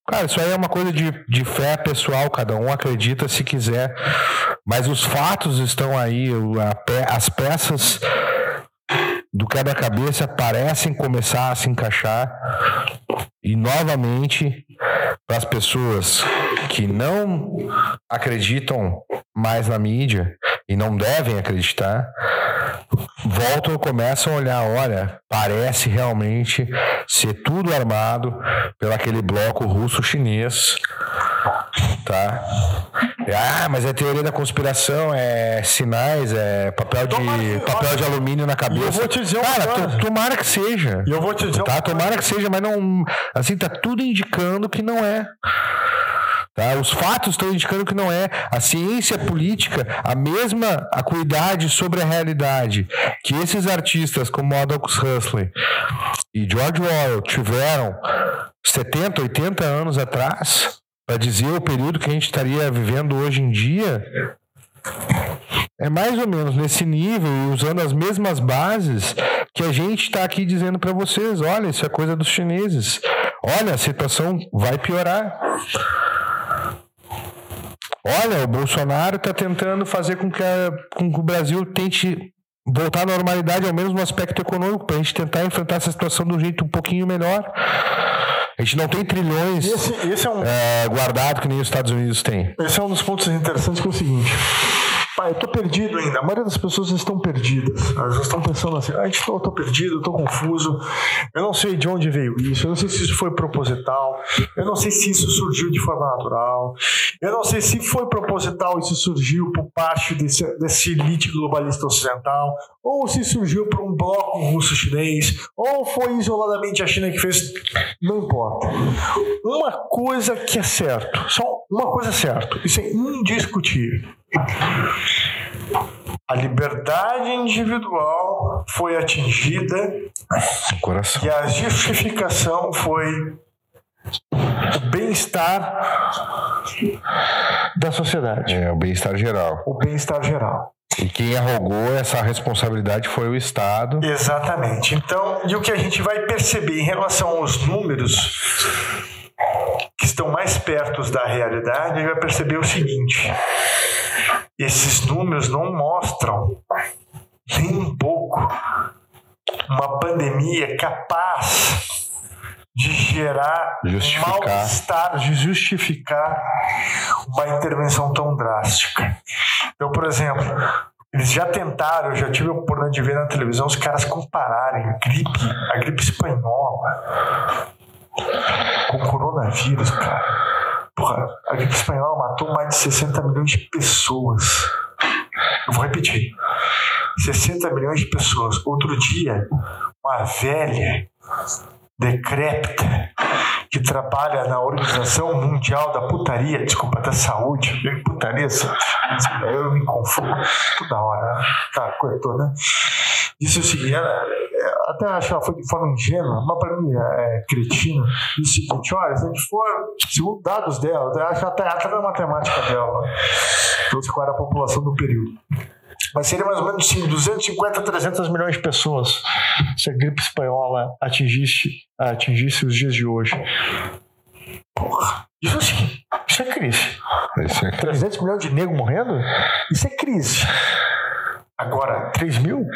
Cara, isso aí é uma coisa de, de fé pessoal, cada um acredita se quiser. Mas os fatos estão aí, as peças do quebra-cabeça parecem começar a se encaixar e novamente para as pessoas que não acreditam mais na mídia e não devem acreditar, voltam e começam a olhar, olha, parece realmente ser tudo armado pelo aquele bloco russo-chinês Tá? Ah, mas é teoria da conspiração, é sinais, é papel de, tomara, papel de alumínio na cabeça. Eu vou te dizer Cara, coisa. tomara que seja. Eu vou te dizer tá? Tomara que seja, mas não. Assim, tá tudo indicando que não é. Tá? Os fatos estão indicando que não é. A ciência política, a mesma acuidade sobre a realidade que esses artistas como Aldous Huxley e George Orwell tiveram 70, 80 anos atrás, para dizer o período que a gente estaria vivendo hoje em dia, é mais ou menos nesse nível e usando as mesmas bases que a gente está aqui dizendo para vocês: olha, isso é coisa dos chineses. Olha, a situação vai piorar. Olha, o Bolsonaro está tentando fazer com que, a, com que o Brasil tente voltar à normalidade, ao menos no aspecto econômico, para a gente tentar enfrentar essa situação de um jeito um pouquinho melhor. A gente não tem trilhões esse, esse é um... é, guardado que nem os Estados Unidos têm. Esse é um dos pontos interessantes que é o seguinte. Pai, eu tô perdido ainda. A maioria das pessoas estão perdidas. Elas estão pensando assim, ah, eu tô perdido, tô confuso. Eu não sei de onde veio isso. Eu não sei se isso foi proposital. Eu não sei se isso surgiu de forma natural. Eu não sei se foi proposital isso surgiu por parte desse, desse elite globalista ocidental. Ou se surgiu por um bloco russo-chinês. Ou foi isoladamente a China que fez. Não importa. Uma coisa que é certo. Só uma coisa é certa. Isso é indiscutível a liberdade individual foi atingida Coração. e a justificação foi o bem-estar da sociedade. É, o bem-estar geral. O bem-estar geral. E quem arrogou essa responsabilidade foi o Estado. Exatamente. Então, e o que a gente vai perceber em relação aos números que estão mais perto da realidade, a gente vai perceber o seguinte: esses números não mostram nem um pouco uma pandemia capaz de gerar mal-estar, de justificar uma intervenção tão drástica. Então, por exemplo, eles já tentaram, eu já tive a oportunidade de ver na televisão os caras compararem a gripe, a gripe espanhola com o coronavírus, cara. Porra, a gripe espanhola matou mais de 60 milhões de pessoas. Eu vou repetir. 60 milhões de pessoas. Outro dia, uma velha decrépita que trabalha na Organização Mundial da Putaria, desculpa, da Saúde, putaria, eu me confundo toda hora, tá, cortou, né? Disse o seguinte, ela, até acho que ela foi de forma ingênua, mas para mim é, é cretina, disse o seguinte, olha, se a gente for, segundo dados dela, acho até, até na matemática dela, trouxe qual era a população do período. Mas seria mais ou menos assim, 250 a 300 milhões de pessoas se a gripe espanhola atingisse, atingisse os dias de hoje. Porra, isso, assim, isso é crise. Isso é crise. 300 milhões de negros morrendo? Isso é crise. Agora, 3 mil?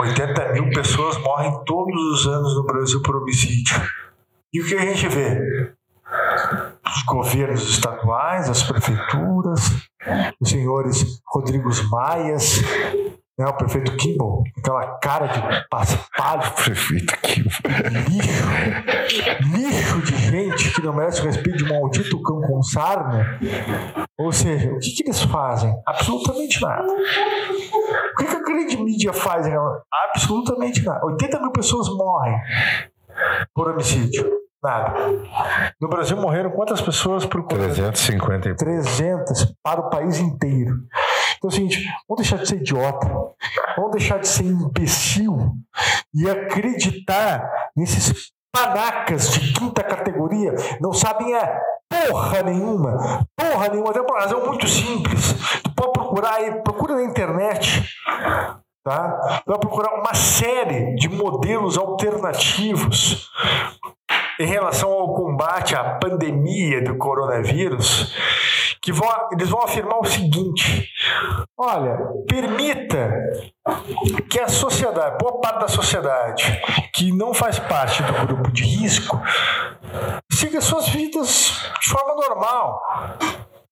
80 mil pessoas morrem todos os anos no Brasil por homicídio. E o que a gente vê? Os governos estaduais, as prefeituras, os senhores Rodrigos Maias, né, o prefeito Kimball, aquela cara de paspalho. Prefeito Kimball. Lixo. Lixo de gente que não merece o respeito de um maldito cão com sarna. Ou seja, o que, que eles fazem? Absolutamente nada. O que, que a grande mídia faz? Absolutamente nada. 80 mil pessoas morrem por homicídio. Nada. No Brasil morreram quantas pessoas por 350 300 para o país inteiro. Então é o seguinte, vamos deixar de ser idiota, vamos deixar de ser imbecil e acreditar nesses panacas de quinta categoria, não sabem é porra nenhuma, porra nenhuma, tem uma razão muito simples. Tu pode procurar aí, procura na internet, tá? Tu vai procurar uma série de modelos alternativos em relação ao combate à pandemia do coronavírus, que vão, eles vão afirmar o seguinte: olha, permita que a sociedade, boa parte da sociedade que não faz parte do grupo de risco, siga suas vidas de forma normal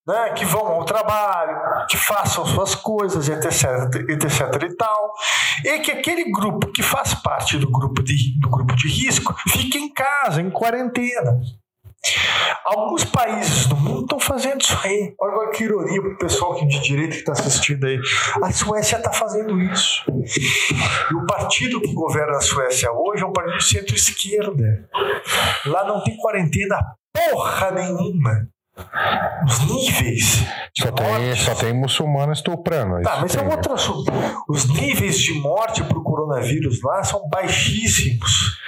né, que vão ao trabalho, que façam suas coisas, etc, etc e tal, e que aquele grupo que faz parte do grupo de, do grupo de risco fique em casa, em quarentena. Alguns países do mundo estão fazendo isso aí. Olha que ironia para o pessoal de direita que está assistindo aí. A Suécia está fazendo isso. E o partido que governa a Suécia hoje é um partido centro-esquerda. Lá não tem quarentena porra nenhuma os níveis. Só tem, só tem muçulmano estuprando. Tá, mas é outro assunto. Os níveis de morte para o coronavírus lá são baixíssimos.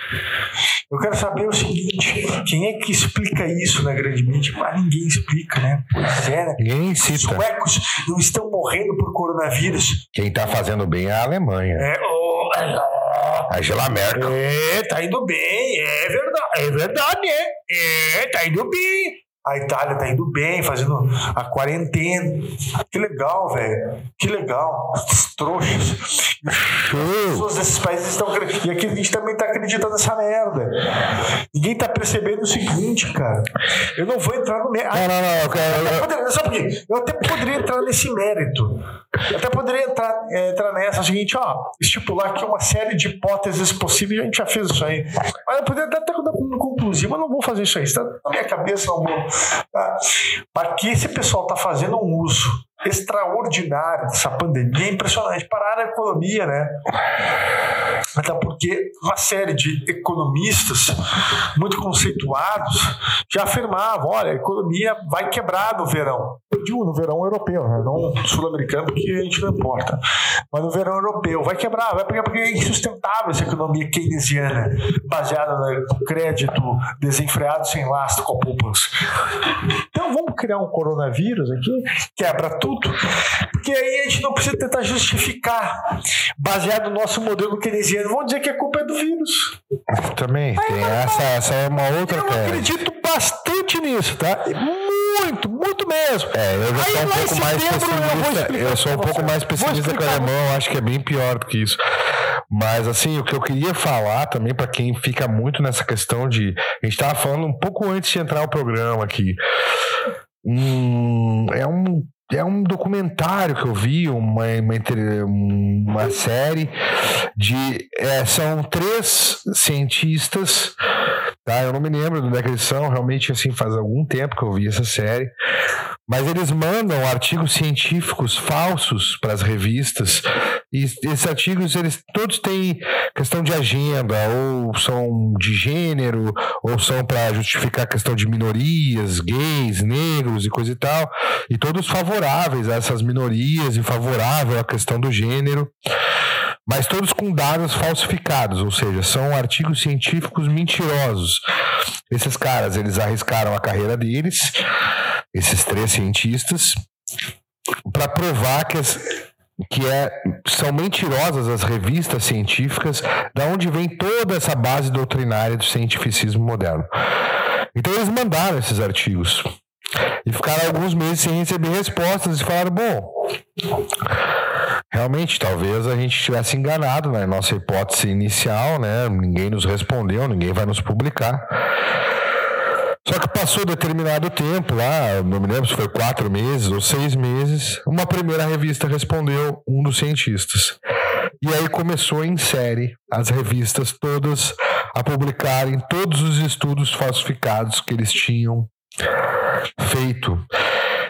Eu quero saber o seguinte: quem é que explica isso na grande mídia? Mas ninguém explica, né? Pois é, né? Ninguém cita. Os suecos não estão morrendo por coronavírus. Quem está fazendo bem é a Alemanha. É, oh, a Angela Merkel. É, tá indo bem, é verdade, é verdade, é, é tá indo bem. A Itália tá indo bem, fazendo a quarentena. Que legal, velho. Que legal. Os trouxas. As pessoas desses países estão E aqui a gente também tá acreditando nessa merda. Ninguém tá percebendo o seguinte, cara. Eu não vou entrar no mérito. Não, não, não. Eu, quero, eu, só porque eu até poderia entrar nesse mérito. Eu até poderia entrar, é, entrar nessa. O seguinte, ó. Estipular aqui uma série de hipóteses possíveis. A gente já fez isso aí. Mas eu poderia até conclusivo. Mas não vou fazer isso aí. Está na minha cabeça, não vou. Tá? Para que esse pessoal está fazendo um uso extraordinário dessa pandemia impressionante. Parar a economia, né? Até porque uma série de economistas muito conceituados já afirmavam: olha, a economia vai quebrar no verão. Digo no verão europeu, né? não sul-americano, porque a gente não importa. Mas no verão europeu vai quebrar, vai pegar porque é insustentável essa economia keynesiana, baseada no crédito desenfreado sem lastro com a poupança. Então vamos criar um coronavírus aqui, quebra tudo porque aí a gente não precisa tentar justificar, baseado no nosso modelo keynesiano. Vamos dizer que a culpa é do vírus. Também, aí, tem essa, essa é uma outra Eu acredito bastante nisso, tá? Muito, muito mesmo. É, eu já sou um pouco mais pessimista. Eu, eu sou um pouco mais pessimista com o alemão, acho que é bem pior do que isso. Mas assim, o que eu queria falar também para quem fica muito nessa questão de. A gente estava falando um pouco antes de entrar o programa aqui. Hum, é um é um documentário que eu vi, uma, uma, uma série de. É, são três cientistas, tá? Eu não me lembro é que eles são, realmente assim, faz algum tempo que eu vi essa série. Mas eles mandam artigos científicos falsos para as revistas e esses artigos eles todos têm questão de agenda ou são de gênero ou são para justificar a questão de minorias, gays, negros e coisa e tal e todos favoráveis a essas minorias e favorável à questão do gênero mas todos com dados falsificados, ou seja, são artigos científicos mentirosos. Esses caras, eles arriscaram a carreira deles, esses três cientistas, para provar que, as, que é, são mentirosas as revistas científicas, da onde vem toda essa base doutrinária do cientificismo moderno. Então eles mandaram esses artigos e ficaram alguns meses sem receber respostas e falaram: bom, realmente, talvez a gente tivesse enganado na né? nossa hipótese inicial, né? Ninguém nos respondeu, ninguém vai nos publicar. Só que passou determinado tempo lá, não me lembro se foi quatro meses ou seis meses, uma primeira revista respondeu um dos cientistas. E aí começou em série as revistas todas a publicarem todos os estudos falsificados que eles tinham feito.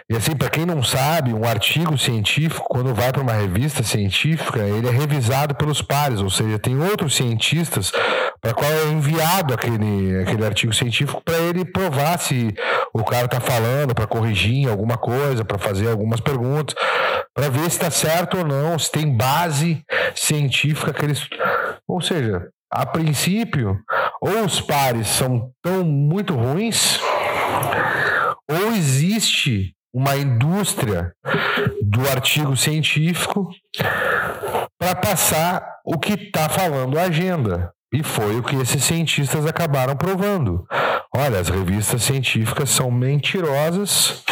E assim, para quem não sabe, um artigo científico, quando vai para uma revista científica, ele é revisado pelos pares, ou seja, tem outros cientistas para qual é enviado aquele, aquele artigo científico para ele provar se o cara está falando, para corrigir alguma coisa, para fazer algumas perguntas, para ver se está certo ou não, se tem base científica que eles. Ou seja, a princípio, ou os pares são tão muito ruins ou existe uma indústria do artigo científico para passar o que está falando a agenda. E foi o que esses cientistas acabaram provando. Olha, as revistas científicas são mentirosas,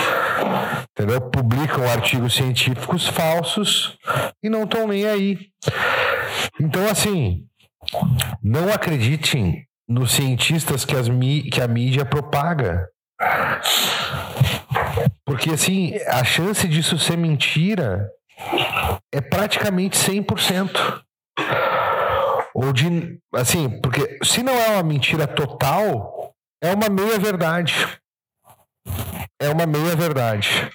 entendeu? Publicam artigos científicos falsos e não estão nem aí. Então, assim, não acreditem nos cientistas que, as, que a mídia propaga. Porque, assim, a chance disso ser mentira é praticamente 100%. Ou de. Assim, porque se não é uma mentira total, é uma meia-verdade. É uma meia-verdade.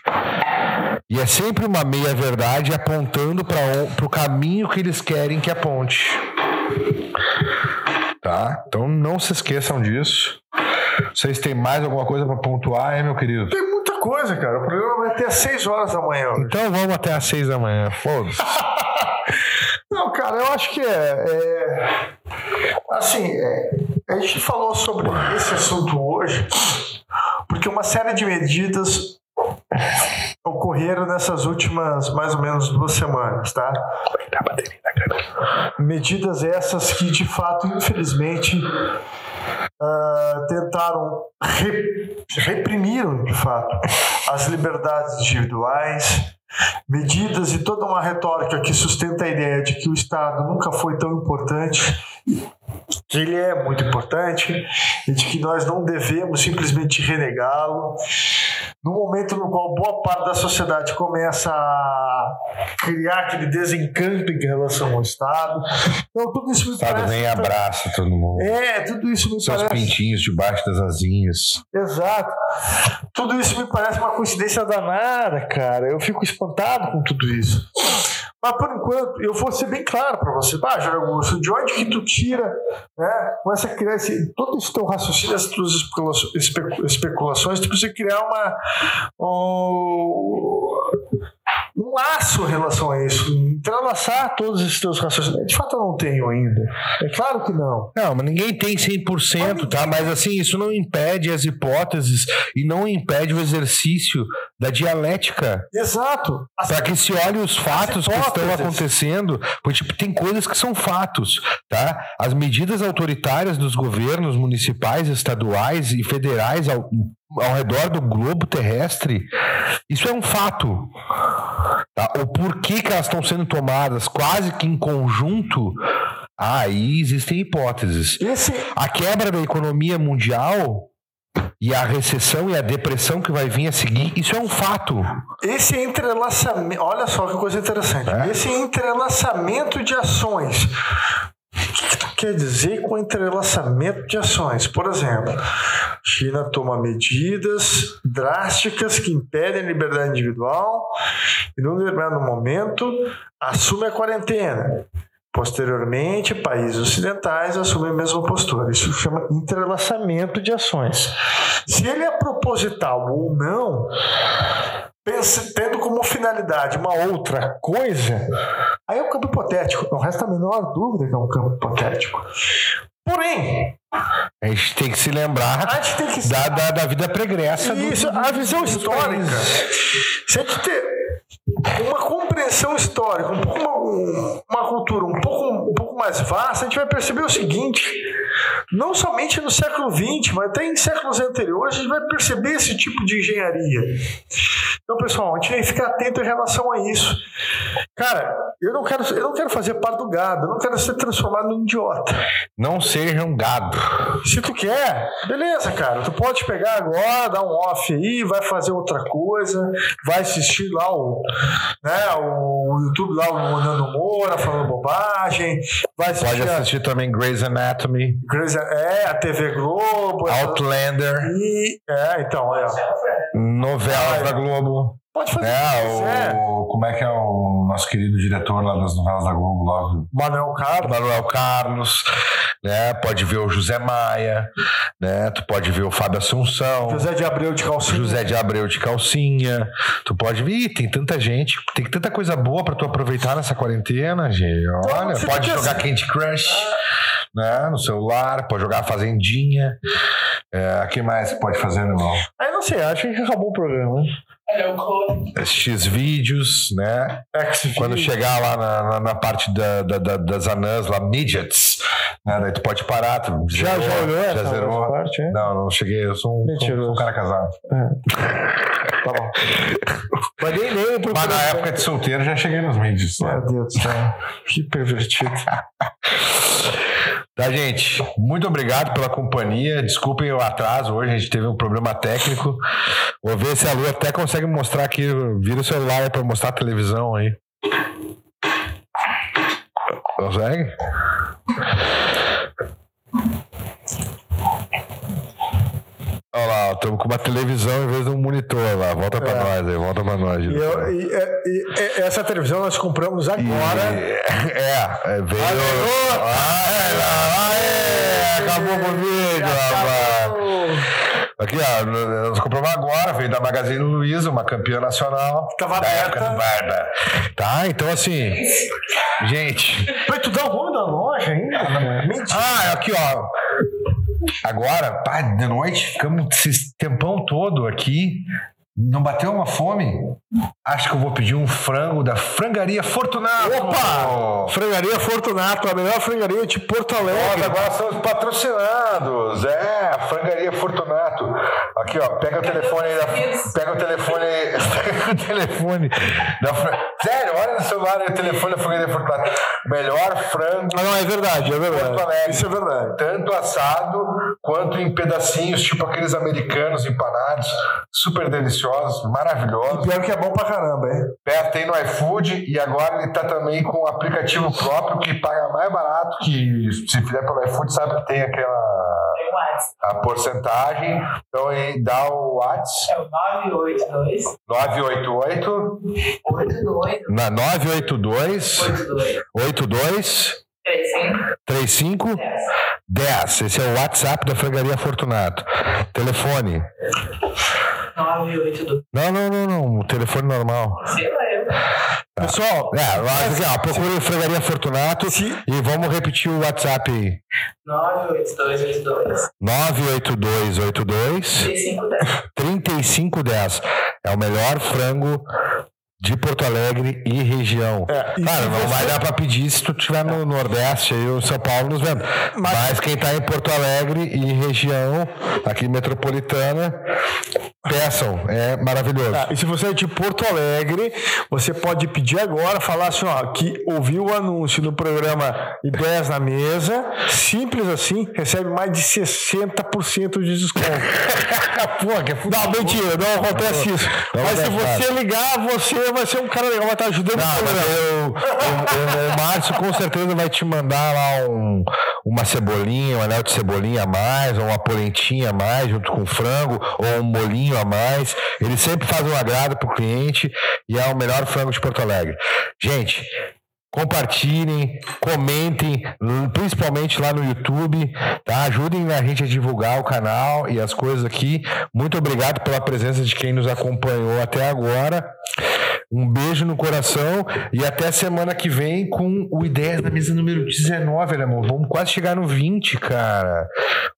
E é sempre uma meia-verdade apontando para o caminho que eles querem que aponte. Tá? Então não se esqueçam disso. Vocês têm mais alguma coisa para pontuar, é, meu querido? Tem muita coisa, cara. O programa vai até às 6 horas da manhã. Hoje. Então vamos até às 6 da manhã. Foda-se. Não, cara, eu acho que é. é assim, é, a gente falou sobre esse assunto hoje, porque uma série de medidas ocorreram nessas últimas mais ou menos duas semanas, tá? Medidas essas que de fato, infelizmente, uh, tentaram re, reprimiram de fato as liberdades individuais, medidas e toda uma retórica que sustenta a ideia de que o Estado nunca foi tão importante, que ele é muito importante e de que nós não devemos simplesmente renegá-lo. No momento no qual boa parte da sociedade começa a criar aquele desencanto em relação ao Estado. Então, tudo isso me Estado parece. nem abraça todo mundo. É, tudo isso me Seus parece. pintinhos debaixo das asinhas. Exato. Tudo isso me parece uma coincidência danada, cara. Eu fico espantado com tudo isso. Mas por enquanto, eu vou ser bem claro para você. Ah, Jair Augusto, de onde que tu tira, né? Começa a criar esse, todo esse teu raciocínio, essas tuas especulações, especu- especulações, tu precisa criar uma. um- um laço em relação a isso, entrelaçar todos esses teus raciocínios. De fato, eu não tenho ainda. É claro que não. Não, mas ninguém tem 100%, tá? Mas assim, isso não impede as hipóteses e não impede o exercício da dialética. Exato. Para que se olhe os fatos que estão acontecendo, porque tipo, tem coisas que são fatos, tá? As medidas autoritárias dos governos municipais, estaduais e federais ao, redor do globo terrestre, isso é um fato. Tá? O porquê que elas estão sendo tomadas quase que em conjunto, aí existem hipóteses. Esse, A quebra da economia mundial e a recessão e a depressão que vai vir a seguir, isso é um fato. Esse entrelaçamento, olha só que coisa interessante. É? Esse entrelaçamento de ações. Quer dizer com entrelaçamento de ações? Por exemplo, China toma medidas drásticas que impedem a liberdade individual e, num determinado momento, assume a quarentena. Posteriormente, países ocidentais assumem a mesma postura. Isso se chama entrelaçamento de ações. Se ele é proposital ou não, pense- tendo como finalidade uma outra coisa, aí é um campo hipotético. Não resta a menor dúvida que é um campo hipotético. Porém, A gente tem que se lembrar tem que da, da, da vida pregressa isso, do- a visão histórica. Se a gente ter uma compreensão histórica, um pouco uma, um- cultura um pouco, um pouco mais vasta, a gente vai perceber o seguinte: não somente no século XX, mas até em séculos anteriores, a gente vai perceber esse tipo de engenharia. Então, pessoal, a gente tem que ficar atento em relação a isso. Cara, eu não quero, eu não quero fazer parte do gado, eu não quero ser transformado num idiota. Não sejam gado. Se tu quer, beleza, cara. Tu pode pegar agora, dar um off aí, vai fazer outra coisa, vai assistir lá o, né, o YouTube lá, o Nando Moura falando bobagem, vai assistir, Pode a, assistir também Grey's Anatomy, Grey's- é, a TV Globo. Outlander, E, é, então, aí, ó. novelas da Globo. Pode fazer É, o, como é que é o nosso querido diretor lá das novelas da Globo, lá, Manuel Carlos. Manuel Carlos, né? Pode ver o José Maia, né? Tu pode ver o Fábio Assunção. José de Abreu de calcinha. José de Abreu de calcinha. Tu pode ver, Ih, tem tanta gente, tem tanta coisa boa pra tu aproveitar nessa quarentena, gente. Olha, você pode jogar assim- Candy Crush, né, no celular, pode jogar Fazendinha. É, o que mais pode fazer, meu irmão? Aí não sei, acho que acabou o programa. né? X vídeos, né? Quando chegar lá na, na, na parte da, da, da, das anãs, lá, midgets, né? Daí tu pode parar. Tu Já, zerou, já olhou Já zerou. essa parte, é? Não, não cheguei. Eu sou um, sou, sou um cara casado. Tá bom. Mas nem nem Mas na época de solteiro já cheguei nos midgets. né? Meu Deus do céu. Que pervertido. Tá, gente? Muito obrigado pela companhia. Desculpem o atraso hoje, a gente teve um problema técnico. Vou ver se a Lu até consegue mostrar aqui. Vira o celular pra mostrar a televisão aí. Consegue? Olha lá, estamos com uma televisão em vez de um monitor lá. Volta pra nós aí, volta pra nós. E, eu- e- e- e- essa televisão nós compramos agora. É, é, veio. Aê, aê, acabou o vídeo, rapaz. Aqui, ó, nós compramos agora, veio da Magazine Luiza, uma campeã nacional. Tava da aberta. época do Barba. Tá, então assim, gente. Mas tu dá o nome da loja ainda? Mentira. Ah, aqui, ó. Agora, pá, de noite, ficamos esse tempão todo aqui. Não bateu uma fome? Acho que eu vou pedir um frango da Frangaria Fortunato. Opa! Frangaria Fortunato, a melhor frangaria de Porto Nós Alegre. agora somos patrocinados. É, a Frangaria Fortunato. Aqui, ó, pega o telefone aí. da- Pega o telefone aí. Pega o telefone. Da, Sério, olha no celular o telefone da Frangaria Fortunato. Melhor frango. Ah, não, é verdade, é Porto verdade. Alegre. Isso é verdade. Tanto assado quanto em pedacinhos, tipo aqueles americanos empanados, super deliciosos, maravilhosos. Pior que é bom pra caramba, hein? Perto tem no iFood e agora ele tá também com um aplicativo próprio que paga mais barato, que se fizer pelo iFood sabe que tem aquela a porcentagem. Então aí dá o WhatsApp É o 982 988 82 na 982 82 82 35 35 10. 10. Esse é o WhatsApp da Frangaria Fortunato. Telefone. 982. Não, não, não, não. O telefone normal. Sei lá, eu. Pessoal, É, mas aqui, ó, procure Frangaria Fortunato e vamos repetir o WhatsApp aí. 98282 98282 3510. 3510. É o melhor frango de Porto Alegre e região. É, e não você- vai dar pra pedir se tu estiver no Nordeste aí, o São Paulo nos vendo. Mas, quem tá em Porto Alegre e região, aqui metropolitana, peçam. É maravilhoso. Ah, e se você é de Porto Alegre, você pode pedir agora, falar assim, ó, que ouviu o anúncio no programa Ideias na Mesa, simples assim, recebe mais de 60% de desconto. Pô, que é Não, mentira, não acontece isso. Mas se você ligar, você vai ser um cara legal, vai estar ajudando Não, o mas programa. eu, o, o- o Márcio com certeza vai te mandar lá um, uma cebolinha, um anel de cebolinha a mais, ou uma polentinha a mais, junto com frango, ou um molinho a mais. Ele sempre faz um agrado pro cliente e é o melhor frango de Porto Alegre. Gente, compartilhem, comentem, principalmente lá no YouTube, tá? Ajudem a gente a divulgar o canal e as coisas aqui. Muito obrigado pela presença de quem nos acompanhou até agora. Um beijo no coração e até semana que vem com o Ideias da Mesa número 19, alemão. Vamos quase chegar no 20, cara.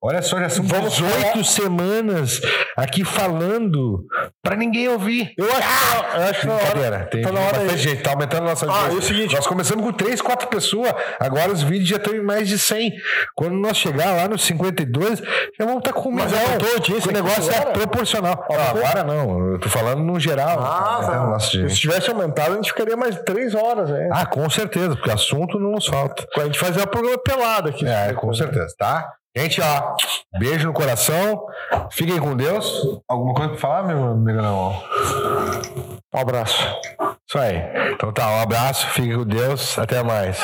Olha só, já são 18 semanas aqui falando pra ninguém ouvir. Eu acho, que- eu acho na hora, Brincadeira, tem tá na hora aí. gente, tá aumentando a nossa Ah, e o seguinte- Nós começamos com 3, 4 pessoas, agora os vídeos já estão em mais de 100. Quando nós chegar lá nos 52, já vamos estar com um Mas milhão. aumentou o negócio é proporcional. Não, agora não, eu tô falando no geral. Ah, tá. Se tivesse aumentado, a gente ficaria mais três horas, né? Ah, com certeza, porque assunto não nos falta. A gente fazia um programa pelado aqui. É, com certeza, tá? Gente, ó, beijo no coração. Fiquem com Deus. Alguma coisa pra falar, meu amigo? Não. Um abraço. Isso aí. Então tá, um abraço, fiquem com Deus. Até mais.